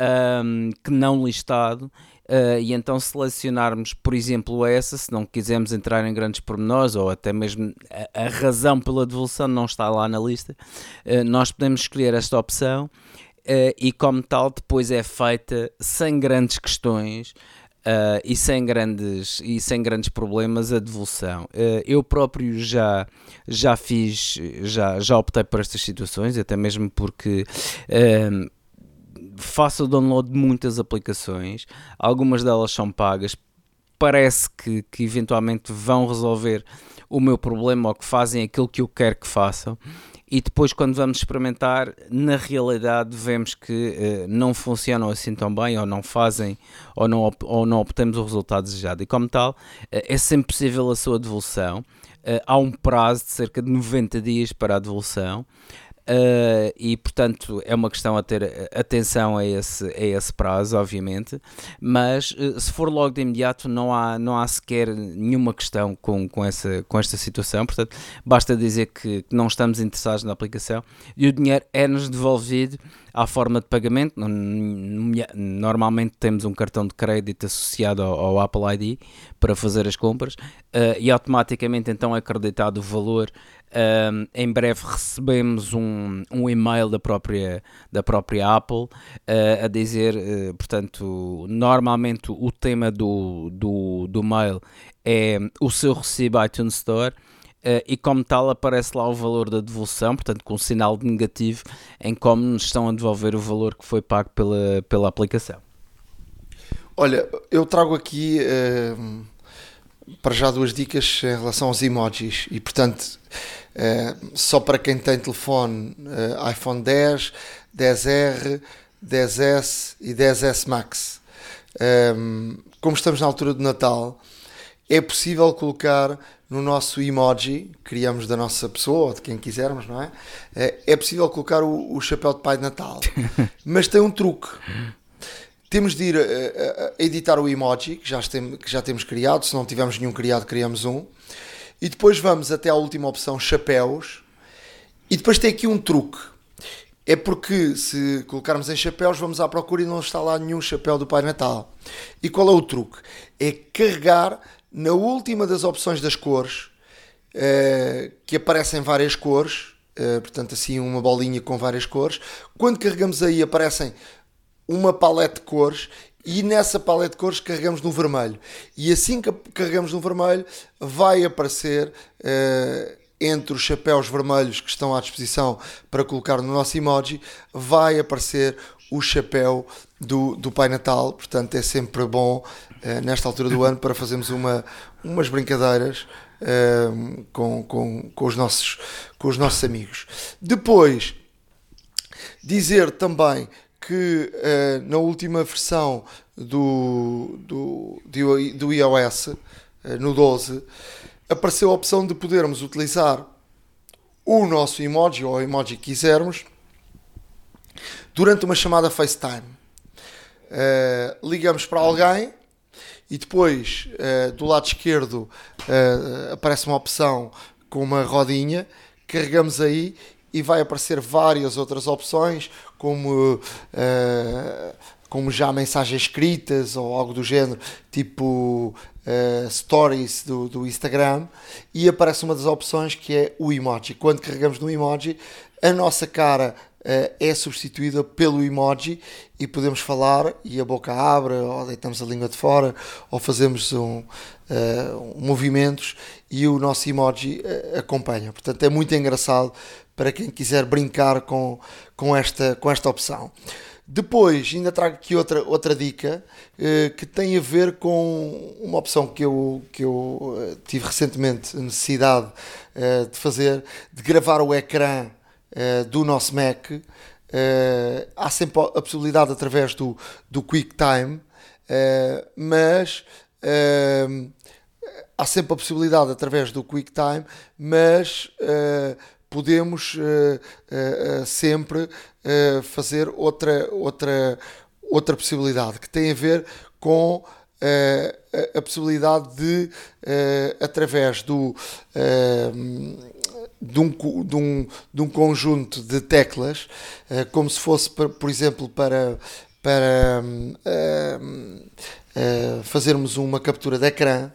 um, que não listado Uh, e então selecionarmos, por exemplo, essa, se não quisermos entrar em grandes pormenores ou até mesmo a, a razão pela devolução não está lá na lista, uh, nós podemos escolher esta opção uh, e, como tal, depois é feita sem grandes questões. e, sem grandes, e sem grandes problemas a devolução. eu próprio já, já fiz, já, já optei por estas situações, até mesmo porque faço o download de muitas aplicações, algumas delas são pagas, parece que, que eventualmente vão resolver o meu problema ou que fazem aquilo que eu quero que façam. E depois, quando vamos experimentar, na realidade vemos que uh, não funcionam assim tão bem, ou não fazem, ou não, ou não obtemos o resultado desejado. E como tal, uh, é sempre possível a sua devolução. Uh, há um prazo de cerca de 90 dias para a devolução. Uh, e portanto é uma questão a ter atenção a esse, a esse prazo, obviamente, mas uh, se for logo de imediato não há, não há sequer nenhuma questão com, com, essa, com esta situação, portanto basta dizer que, que não estamos interessados na aplicação e o dinheiro é-nos devolvido à forma de pagamento. Normalmente temos um cartão de crédito associado ao, ao Apple ID para fazer as compras uh, e automaticamente então é acreditado o valor um, em breve recebemos um, um e-mail da própria, da própria Apple uh, a dizer, uh, portanto, normalmente o tema do, do, do mail é o seu recibo iTunes Store. Uh, e como tal aparece lá o valor da devolução, portanto com um sinal negativo em como nos estão a devolver o valor que foi pago pela, pela aplicação. Olha, eu trago aqui uh, para já duas dicas em relação aos emojis e portanto só para quem tem telefone uh, iPhone 10, 10R, 10S e 10S Max. Um, como estamos na altura do Natal, é possível colocar no nosso emoji, criamos da nossa pessoa ou de quem quisermos, não é? Eh, é possível colocar o, o chapéu de Pai de Natal, mas tem um truque temos de ir a, a, a editar o emoji que já, tem, que já temos criado. Se não tivermos nenhum criado, criamos um. E depois vamos até à última opção, chapéus. E depois tem aqui um truque. É porque se colocarmos em chapéus, vamos à procura e não está lá nenhum chapéu do Pai Natal. E qual é o truque? É carregar na última das opções das cores, uh, que aparecem várias cores, uh, portanto, assim, uma bolinha com várias cores. Quando carregamos aí, aparecem uma paleta de cores e nessa paleta de cores carregamos no vermelho. E assim que carregamos no vermelho, vai aparecer uh, entre os chapéus vermelhos que estão à disposição para colocar no nosso emoji, vai aparecer o chapéu do, do Pai Natal. Portanto, é sempre bom uh, nesta altura do ano para fazermos uma, umas brincadeiras. Uh, com, com, com, os nossos, com os nossos amigos. Depois, Dizer também que uh, na última versão do, do, do iOS, uh, no 12, apareceu a opção de podermos utilizar o nosso emoji ou emoji que quisermos durante uma chamada FaceTime. Uh, ligamos para alguém e depois do lado esquerdo aparece uma opção com uma rodinha, carregamos aí e vai aparecer várias outras opções, como, uh, como já mensagens escritas ou algo do género, tipo uh, stories do, do Instagram, e aparece uma das opções que é o emoji. Quando carregamos no emoji, a nossa cara uh, é substituída pelo emoji e podemos falar e a boca abre, ou deitamos a língua de fora, ou fazemos um, movimentos e o nosso emoji acompanha. Portanto, é muito engraçado para quem quiser brincar com, com, esta, com esta opção. Depois, ainda trago aqui outra, outra dica eh, que tem a ver com uma opção que eu, que eu eh, tive recentemente necessidade eh, de fazer, de gravar o ecrã do nosso Mac. Há sempre a possibilidade através do, do QuickTime, mas há sempre a possibilidade através do QuickTime, mas podemos uh, uh, sempre fazer outra, outra, outra possibilidade que tem a ver com a, a possibilidade de, através do de um, de, um, de um conjunto de teclas, como se fosse, por exemplo, para, para fazermos uma captura de ecrã,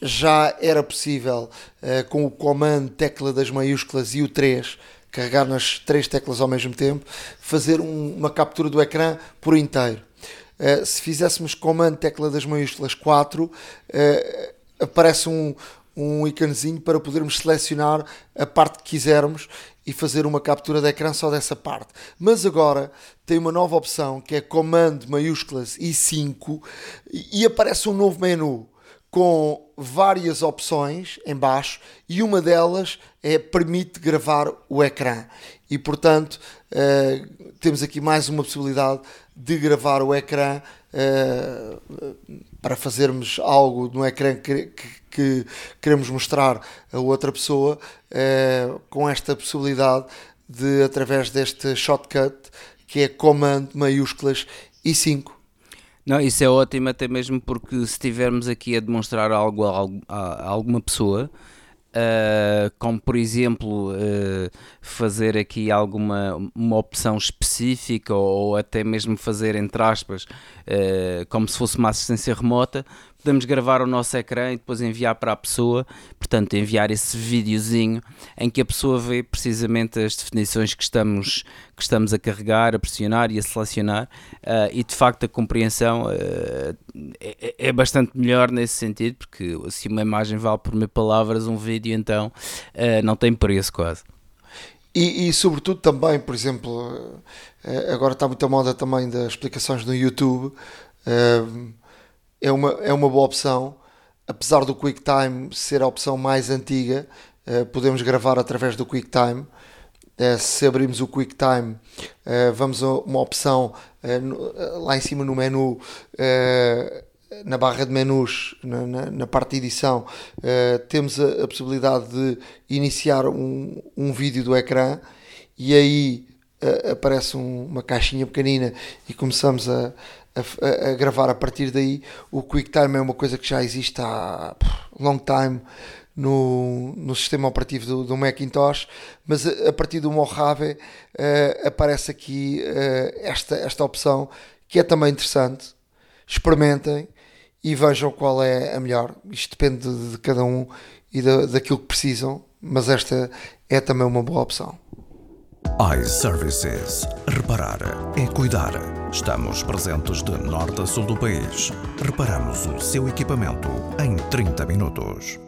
já era possível uh, com o comando tecla das maiúsculas e o 3 carregar nas três teclas ao mesmo tempo, fazer um, uma captura do ecrã por inteiro. Uh, se fizéssemos comando tecla das maiúsculas 4, uh, eh, aparece um, um íconezinho para podermos selecionar a parte que quisermos e fazer uma captura de ecrã só dessa parte. Mas agora tem uma nova opção que é comando maiúsculas e 5 e, e aparece um novo menu com várias opções em baixo e uma delas é permite gravar o ecrã. E portanto uh, temos aqui mais uma possibilidade de gravar o ecrã uh, para fazermos algo no ecrã que, que, que queremos mostrar a outra pessoa uh, com esta possibilidade de através deste shortcut que é comando maiúsculas e 5 não, isso é ótimo, até mesmo porque se estivermos aqui a demonstrar algo a, a, alguma pessoa, uh, como por exemplo uh, fazer aqui alguma uma opção específica ou, ou até mesmo fazer entre aspas uh, como se fosse uma assistência remota, podemos gravar o nosso ecrã e depois enviar para a pessoa, portanto, enviar esse videozinho em que a pessoa vê precisamente as definições que estamos, que estamos a carregar, a pressionar e a selecionar, uh, e de facto a compreensão uh, é, é, bastante melhor nesse sentido, porque se uma imagem vale por mil palavras, um vídeo então uh, não tem preço quase. E, e, sobretudo também, por exemplo, agora está muita moda também das explicações no YouTube é uma, é uma boa opção. Apesar do QuickTime ser a opção mais antiga, uh, podemos gravar através do QuickTime. Uh, se abrirmos o QuickTime, uh, vamos a uma opção lá em cima no menu, na barra de menus, na, parte de edição, temos a, possibilidade de iniciar um, um vídeo do ecrã e aí aparece um, uma caixinha pequenina e começamos a, a, a, gravar a partir daí. O QuickTime é uma coisa que já existe há long time no, no sistema operativo do, do Macintosh, mas a, a, partir do Mojave uh, aparece aqui uh, esta, esta opção que é também interessante. Experimentem e vejam qual é a melhor. Isto depende de, de cada um e da, daquilo que precisam, mas esta é também uma boa opção iServices. Reparar é cuidar. Estamos presentes de norte a sul do país. Reparamos o seu equipamento em 30 minutos.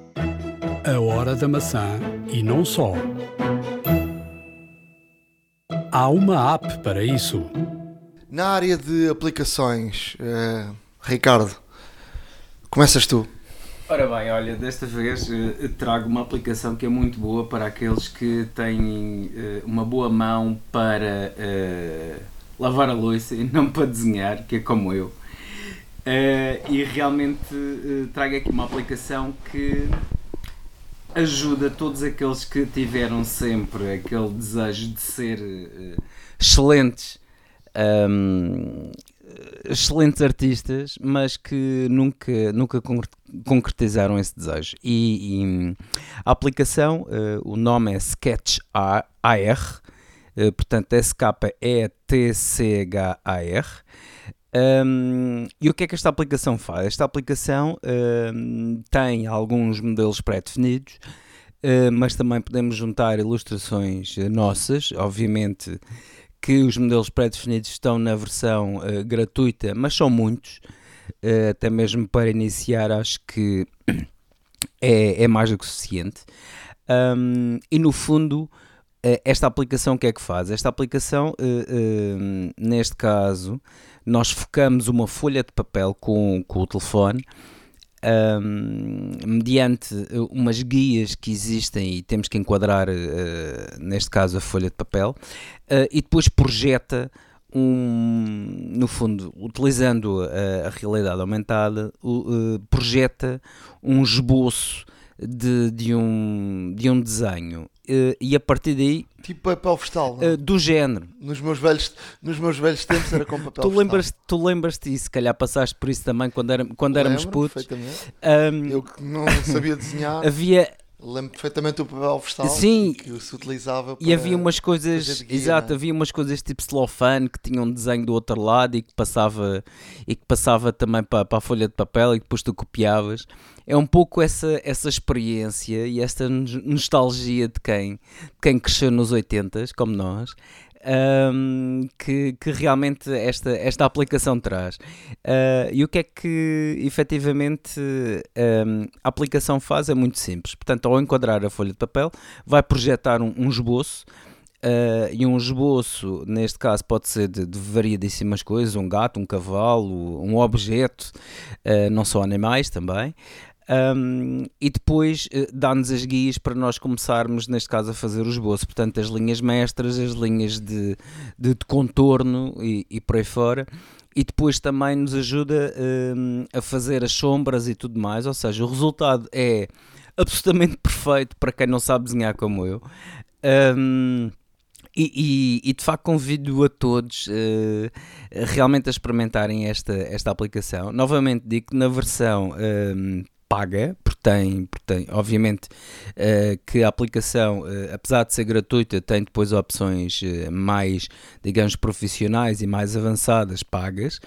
A hora da maçã e não só. Há uma app para isso. Na área de aplicações, uh, Ricardo, começas tu. Ora bem, olha, desta vez uh, trago uma aplicação que é muito boa para aqueles que têm uh, uma boa mão para uh, lavar a louça e não para desenhar, que é como eu. e realmente trago aqui uma aplicação que ajuda todos aqueles que tiveram sempre aquele desejo de ser excelentes. Um, excelentes artistas, mas que nunca, nunca concretizaram esse desejo. E, e a aplicação, uh, o nome é Sketch AR, uh, portanto S-K-E-T-C-H-A-R. Um, e o que é que esta aplicação faz? Esta aplicação um, tem alguns modelos pré-definidos, uh, mas também podemos juntar ilustrações nossas, obviamente que os modelos pré-definidos estão na versão uh, gratuita, mas são muitos, uh, até mesmo para iniciar, acho que é, é mais do que suficiente. Um, e no fundo, uh, esta aplicação o que é que faz? Esta aplicação, neste caso, nós focamos uma folha de papel com, com o telefone um, mediante umas guias que existem e temos que enquadrar, uh, neste caso, a folha de papel, uh, e depois projeta um, no fundo, utilizando a, a realidade aumentada, uh, projeta um esboço de, de, um, de um desenho uh, e a partir daí tipo papel vegetal uh, do género. Nos meus velhos nos meus velhos tempos era com papel tu lembras tu lembras te isso se calhar passaste por isso também quando, era, quando éramos putos. um, eu que não sabia desenhar. havia Lembro perfeitamente o papel vegetal Sim, que se utilizava para E havia umas coisas, guia, exato, é? havia umas coisas tipo celofane que tinham um desenho do outro lado e que passava, e que passava também para, para a folha de papel e depois tu copiavas. É um pouco essa, essa experiência e esta nostalgia de quem, de quem cresceu nos 80 como nós, um, que, que, realmente esta, esta aplicação traz. Uh, e o que é que efetivamente um, a aplicação faz é muito simples. Portanto, ao enquadrar a folha de papel, vai projetar um, um esboço. Uh, e um esboço, neste caso, pode ser de, de, variedíssimas coisas: um gato, um cavalo, um objeto, uh, não só animais também. Um, e depois uh, dá-nos as guias para nós começarmos, neste caso, a fazer o esboço. Portanto, as linhas mestras, as linhas de, de, de contorno e, e, por aí fora. E depois também nos ajuda um, a fazer as sombras e tudo mais. Ou seja, o resultado é absolutamente perfeito para quem não sabe desenhar como eu. Um, e, e, e, de facto convido a todos uh, realmente a experimentarem esta, esta aplicação. Novamente digo que na versão paga, porque tem, porque tem obviamente, uh, que a aplicação, uh, apesar de ser gratuita, tem depois opções uh, mais, digamos, profissionais e mais avançadas pagas.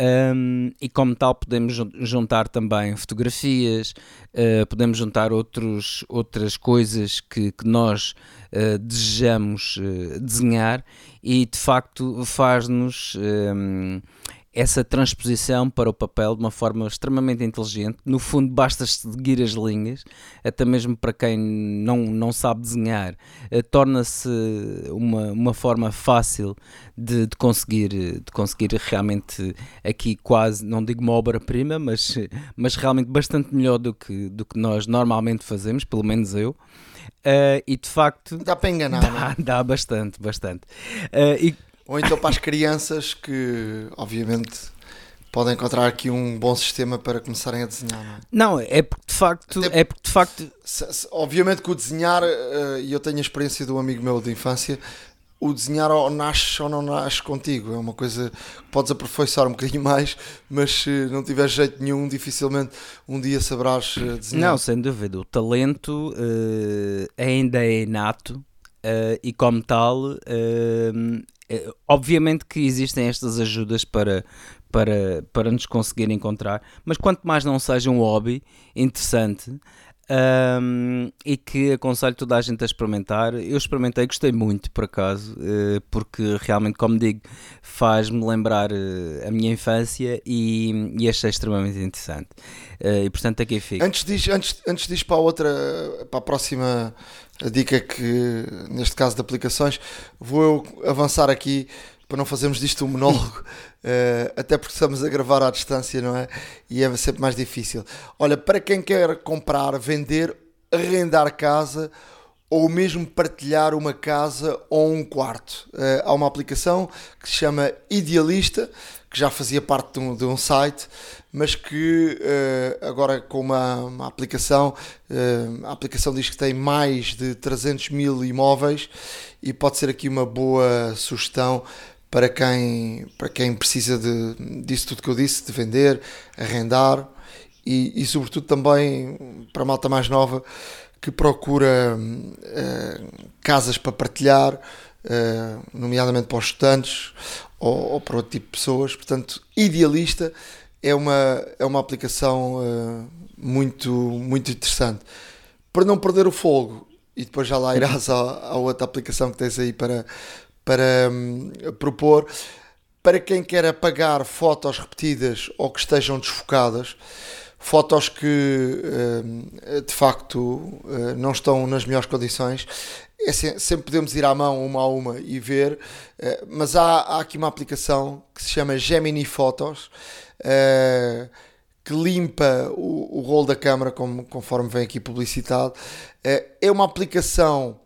Um, e como tal podemos juntar também fotografias, podemos juntar outros, outras coisas que, que nós desejamos desenhar e de facto faz-nos um, essa transposição para o papel de uma forma extremamente inteligente. No fundo, basta seguir as linhas, até mesmo para quem não, não sabe desenhar, eh, torna-se uma, uma forma fácil de, de, conseguir, de conseguir realmente aqui quase, não digo uma obra-prima, mas, mas realmente bastante melhor do que, do que nós normalmente fazemos, pelo menos eu. Uh, e de facto dá para enganar, dá, é? dá bastante, bastante. Uh, e ou então para as crianças que, obviamente, podem encontrar aqui um bom sistema para começarem a desenhar. Não, é? não é porque de facto, Até, é porque de facto, se, se, obviamente que o desenhar, uh, e eu tenho a experiência de um amigo meu de infância, o desenhar ou nasce ou não nasce contigo. É uma coisa que podes aperfeiçoar um bocadinho mais, mas se não tiveres jeito nenhum, dificilmente um dia saberás eh, desenhar. Não, sem dúvida. O talento uh, ainda é inato uh, e, como tal, uh, obviamente que existem estas ajudas para, para, para nos conseguir encontrar, mas quanto mais não seja um hobby interessante um, e que aconselho toda a gente a experimentar. Eu experimentei, gostei muito por acaso, uh, porque realmente, como digo, faz-me lembrar uh, a minha infância e, e achei extremamente interessante. Uh, e portanto, aqui fico. Antes disso, antes, antes disso para a outra, para a próxima dica que, neste caso de aplicações, vou eu avançar aqui para não fazermos disto um monólogo, uh, até porque estamos a gravar à distância, não é? E é sempre mais difícil. Olha, para quem quer comprar, vender, arrendar casa ou mesmo partilhar uma casa ou um quarto. Uh, há uma aplicação que se chama Idealista, que já fazia parte de um, de um site, mas que uh, agora com uma, uma aplicação, a aplicação diz que tem mais de 300 mil imóveis e pode ser aqui uma boa sugestão para quem, para quem precisa de, disso tudo que eu disse, de vender, arrendar e, e sobretudo também para a malta mais nova que procura uh, casas para partilhar, uh, nomeadamente para os estudantes ou, ou, para outro tipo de pessoas. Portanto, Idealista é uma, é uma aplicação uh, muito, muito interessante. Para não perder o fogo, e depois já lá irás à, à outra aplicação que tens aí para, para um, propor. Para quem quer apagar fotos repetidas ou que estejam desfocadas, fotos que eh, de facto eh, não estão nas melhores condições. É sempre podemos ir à mão uma a uma e ver, eh, mas há, há aqui uma aplicação que se chama Gemini Photos que limpa o, o rolo da câmara, como, conforme vem aqui publicitado. É uma aplicação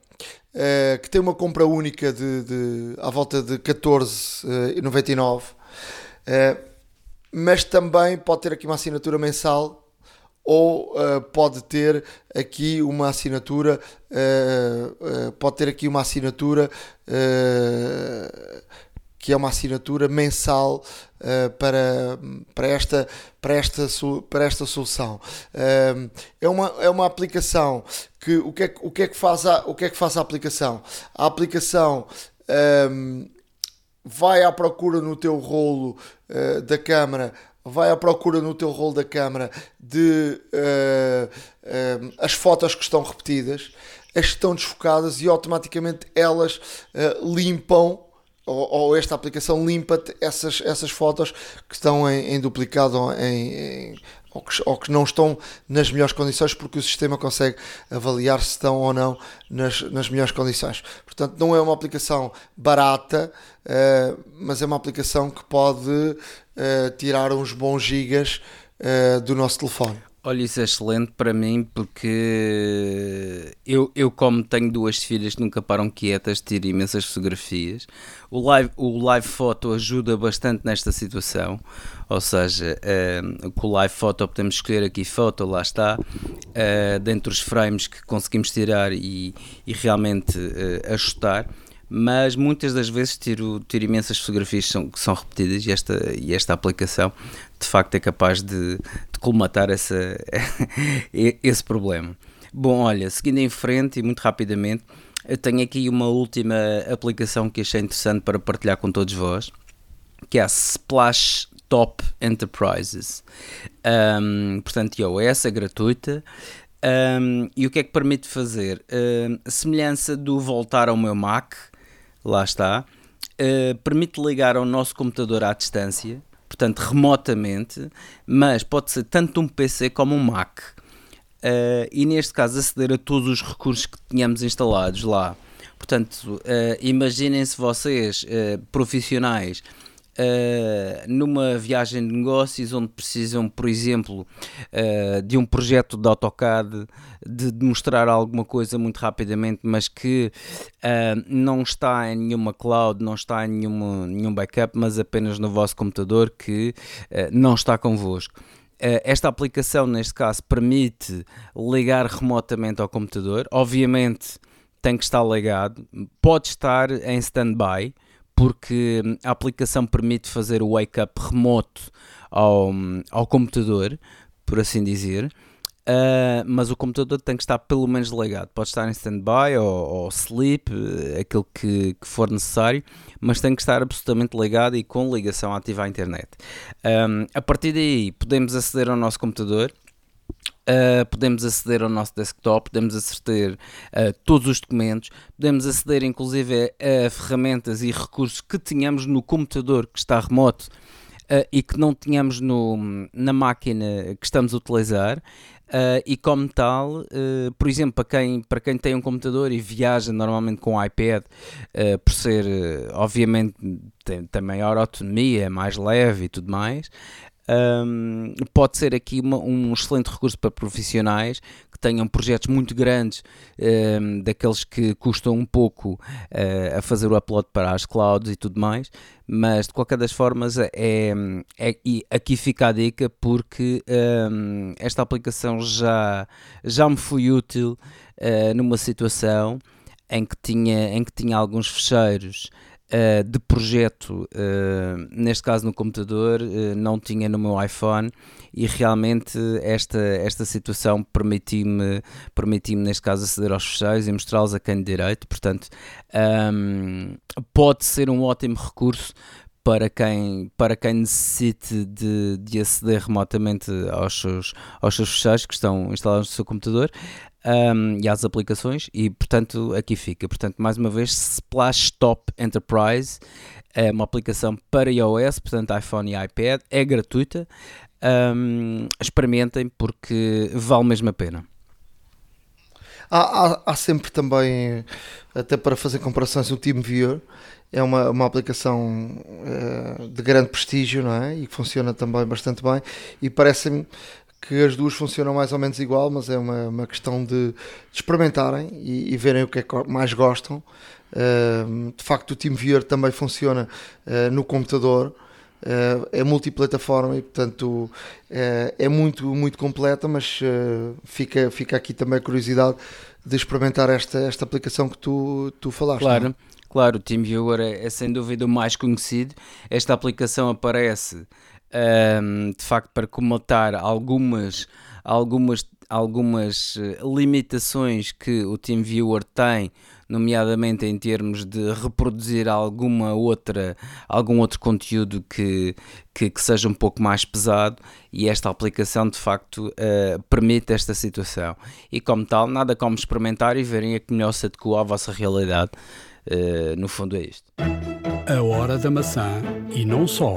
que tem uma compra única de, de à volta de 14,99 mas também pode ter aqui uma assinatura mensal ou uh, pode ter aqui uma assinatura uh, uh, pode ter aqui uma assinatura que é uma assinatura mensal para, para, esta, para, esta, para esta solução. É, uma, é uma aplicação que o que é, o que, é que faz a, o que é que faz a aplicação? A aplicação um, vai à procura no teu rolo uh, da câmara, vai à procura no teu rolo da câmara de uh, uh, as fotos que estão repetidas, as que estão desfocadas e automaticamente elas limpam ou, ou, esta aplicação limpa-te essas, essas fotos que estão em, em duplicado ou, em, em, ou, que, ou, que, não estão nas melhores condições porque o sistema consegue avaliar se estão ou não nas, nas melhores condições. Portanto, não é uma aplicação barata, uh, mas é uma aplicação que pode uh, tirar uns bons gigas uh, do nosso telefone. Olha, isso é excelente para mim porque eu, eu como tenho duas filhas que nunca param quietas, tiro imensas fotografias. O live, o live photo ajuda bastante nesta situação, ou seja, uh, com o live photo podemos escolher aqui foto, lá está, uh, dentre os frames que conseguimos tirar e, e realmente uh, ajustar mas muitas das vezes tiro, tiro imensas fotografias que são, que são repetidas e esta, e esta aplicação de facto é capaz de colmatar essa, esse problema. Bom, olha, seguindo em frente e muito rapidamente, eu tenho aqui uma última aplicação que achei interessante para partilhar com todos vós, que é a Splash Top Enterprises. Um, portanto, iOS é gratuita. Um, e o que é que permite fazer? Um, semelhança do voltar ao meu Mac, lá está, uh, permite ligar ao nosso computador à distância, portanto remotamente, mas pode ser tanto um PC como um Mac. Uh, e neste caso aceder a todos os recursos que tínhamos instalados lá. Portanto, uh, imaginem-se vocês, profissionais, Uh, numa viagem de negócios onde precisam, por exemplo, uh, de um projeto de AutoCAD, de demonstrar alguma coisa muito rapidamente, mas que uh, não está em nenhuma cloud, não está em nenhuma, nenhum backup, mas apenas no vosso computador que não está convosco. Esta aplicação, neste caso, permite ligar remotamente ao computador. Obviamente, tem que estar ligado, pode estar em standby, porque a aplicação permite fazer o wake-up remoto ao, ao computador, por assim dizer. Uh, mas o computador tem que estar pelo menos ligado. Pode estar em standby ou, ou sleep, eh, aquilo que, que, for necessário, mas tem que estar absolutamente ligado e com ligação ativa à internet. Um, a partir daí, podemos aceder ao nosso computador Uh, podemos aceder ao nosso desktop, podemos aceder a todos os documentos, podemos aceder inclusive a, a ferramentas e recursos que tínhamos no computador que está remoto uh, e que não tínhamos no, na máquina que estamos a utilizar. Uh, e como tal, uh, por exemplo, para quem, para quem tem um computador e viaja normalmente com um iPad, uh, por ser, obviamente, tem, tem maior autonomia, é mais leve e tudo mais, um, pode ser aqui uma, um excelente recurso para profissionais que tenham projetos muito grandes, um, daqueles que custam um pouco uh, a fazer o upload para as clouds e tudo mais, mas de qualquer das formas é, é e aqui fica a dica porque um, esta aplicação já, já me foi útil uh, numa situação em que tinha, em que tinha alguns fecheiros uh, de projeto, uh, neste caso no computador, uh, não tinha no meu iPhone e realmente esta, esta situação permitiu-me, permitiu neste caso, aceder aos fecheiros e mostrá-los a quem de direito. Portanto, um, pode ser um ótimo recurso para quem, para quem necessite de, de aceder remotamente aos seus, aos seus fecheiros que estão instalados no seu computador um, e às aplicações e portanto aqui fica. Portanto, mais uma vez, Splash Stop Enterprise é uma aplicação para iOS, portanto iPhone e iPad, é gratuita. Um, experimentem porque vale mesmo a pena. Há, há, há, sempre também, até para fazer comparações, o TeamViewer é uma, uma aplicação uh, de grande prestígio não é? e que funciona também bastante bem e parece-me que as duas funcionam mais ou menos igual, mas é uma, uma questão de, de experimentarem e, e, verem o que é que mais gostam. Uh, de facto, o TeamViewer também funciona uh, no computador, é multiplataforma e, portanto, é muito, muito completa. Mas fica, fica aqui também a curiosidade de experimentar esta, esta aplicação que tu, tu falaste. Claro. Não? Claro, o TeamViewer é, é sem dúvida o mais conhecido. Esta aplicação aparece um, de facto para comatar algumas, algumas, algumas eh, limitações que o TeamViewer tem, nomeadamente em termos de reproduzir alguma outra, algum outro conteúdo que, que, que seja um pouco mais pesado e esta aplicação de facto uh, permite esta situação. E como tal, nada como experimentar e verem a que melhor se adequa à vossa realidade. Uh, no fundo é isto. A hora da maçã e não só.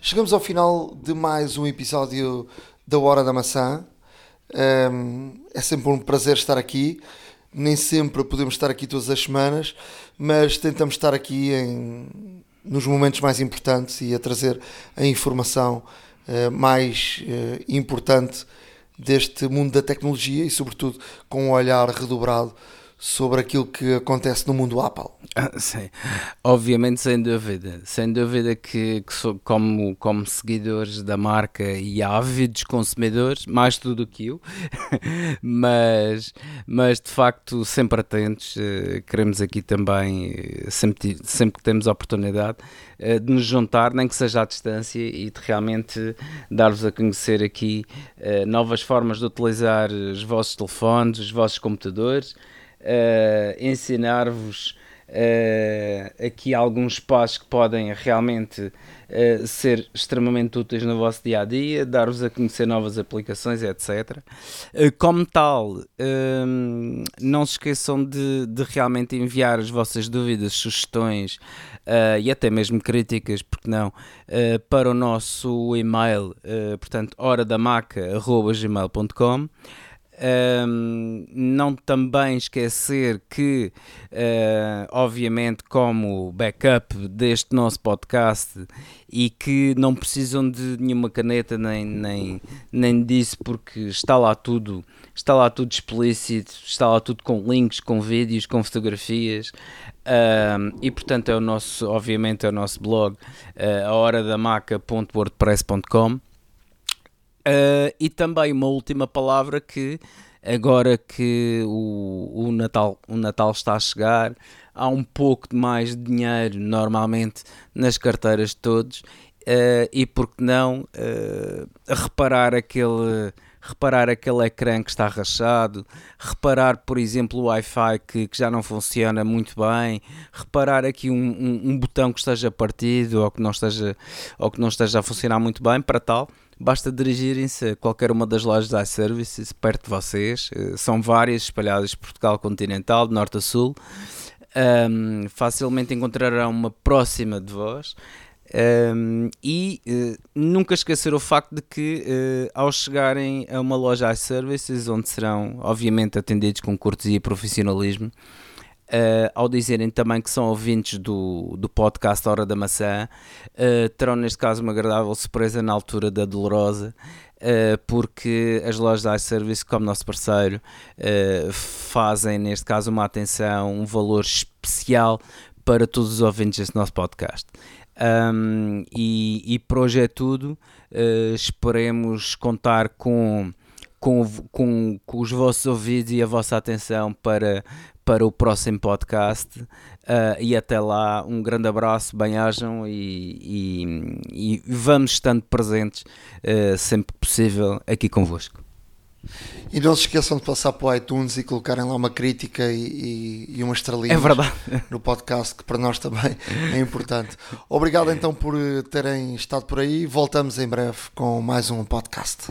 Chegamos ao final de mais um episódio da Hora da Maçã. é sempre um prazer estar aqui. Nem sempre podemos estar aqui todas as semanas, mas tentamos estar aqui em, nos momentos mais importantes e a trazer a informação uh, mais uh, importante deste mundo da tecnologia e, sobretudo, com um olhar redobrado sobre aquilo que acontece no mundo Apple. Ah, sim, obviamente, sem dúvida. Sem dúvida que, que sou, como, como seguidores da marca e ávidos consumidores, mais tudo que eu, mas, mas de facto, sempre atentos. Eh, queremos aqui também, eh, sempre, sempre que temos a oportunidade, eh, de nos juntar, nem que seja à distância, e de realmente dar-vos a conhecer aqui novas formas de utilizar os vossos telefones, os vossos computadores ensinar-vos uh, aqui alguns passos que podem realmente uh, ser extremamente úteis no vosso dia a dia, dar-vos a conhecer novas aplicações, etc. como tal, ehm, não se esqueçam de, de, realmente enviar as vossas dúvidas, sugestões e até mesmo críticas, porque não, para o nosso e-mail, portanto, horadamaca.gmail.com um, não também esquecer que, uh, obviamente, como backup deste nosso podcast e que não precisam de nenhuma caneta nem, nem, nem disso, porque está lá tudo, está lá tudo explícito, está lá tudo com links, com vídeos, com fotografias. Um, e portanto é o nosso, obviamente é o nosso blog, uh, a hora da maca.wordpress.com Uh, e também uma última palavra que agora que o, o, Natal, o Natal está a chegar, há um pouco de mais dinheiro normalmente nas carteiras de todos uh, e por que não uh, reparar aquele reparar aquele ecrã que está rachado, reparar, por exemplo, o Wi-Fi que, que, já não funciona muito bem, reparar aqui um, um, um, botão que esteja partido ou que não esteja, ou que não esteja a funcionar muito bem para tal basta dirigirem-se a qualquer uma das lojas da iServices perto de vocês. Eh, são várias espalhadas por Portugal continental, de norte a sul. Um, facilmente encontrarão uma próxima de vós. Um, e uh, nunca esquecer o facto de que, uh, ao chegarem a uma loja iServices, onde serão, obviamente, atendidos com cortesia e profissionalismo, uh, ao dizerem também que são ouvintes do, do podcast Hora da Maçã, terão, neste caso, uma agradável surpresa na altura da Dolorosa. porque as lojas iService, como nosso parceiro, fazem neste caso uma atenção, um valor especial para todos os ouvintes deste nosso podcast. Um, e, e por hoje é tudo. Uh, esperemos contar com, com, com, com, os vossos ouvidos e a vossa atenção para, para o próximo podcast. Uh, e até lá, um grande abraço, bem-ajam e, e, e, vamos estando presentes uh, sempre que possível aqui convosco. E não se esqueçam de passar para o iTunes e colocarem lá uma crítica e, e, e uma estrelinha é no podcast, que para nós também é importante. Obrigado então por terem estado por aí. Voltamos em breve com mais um podcast.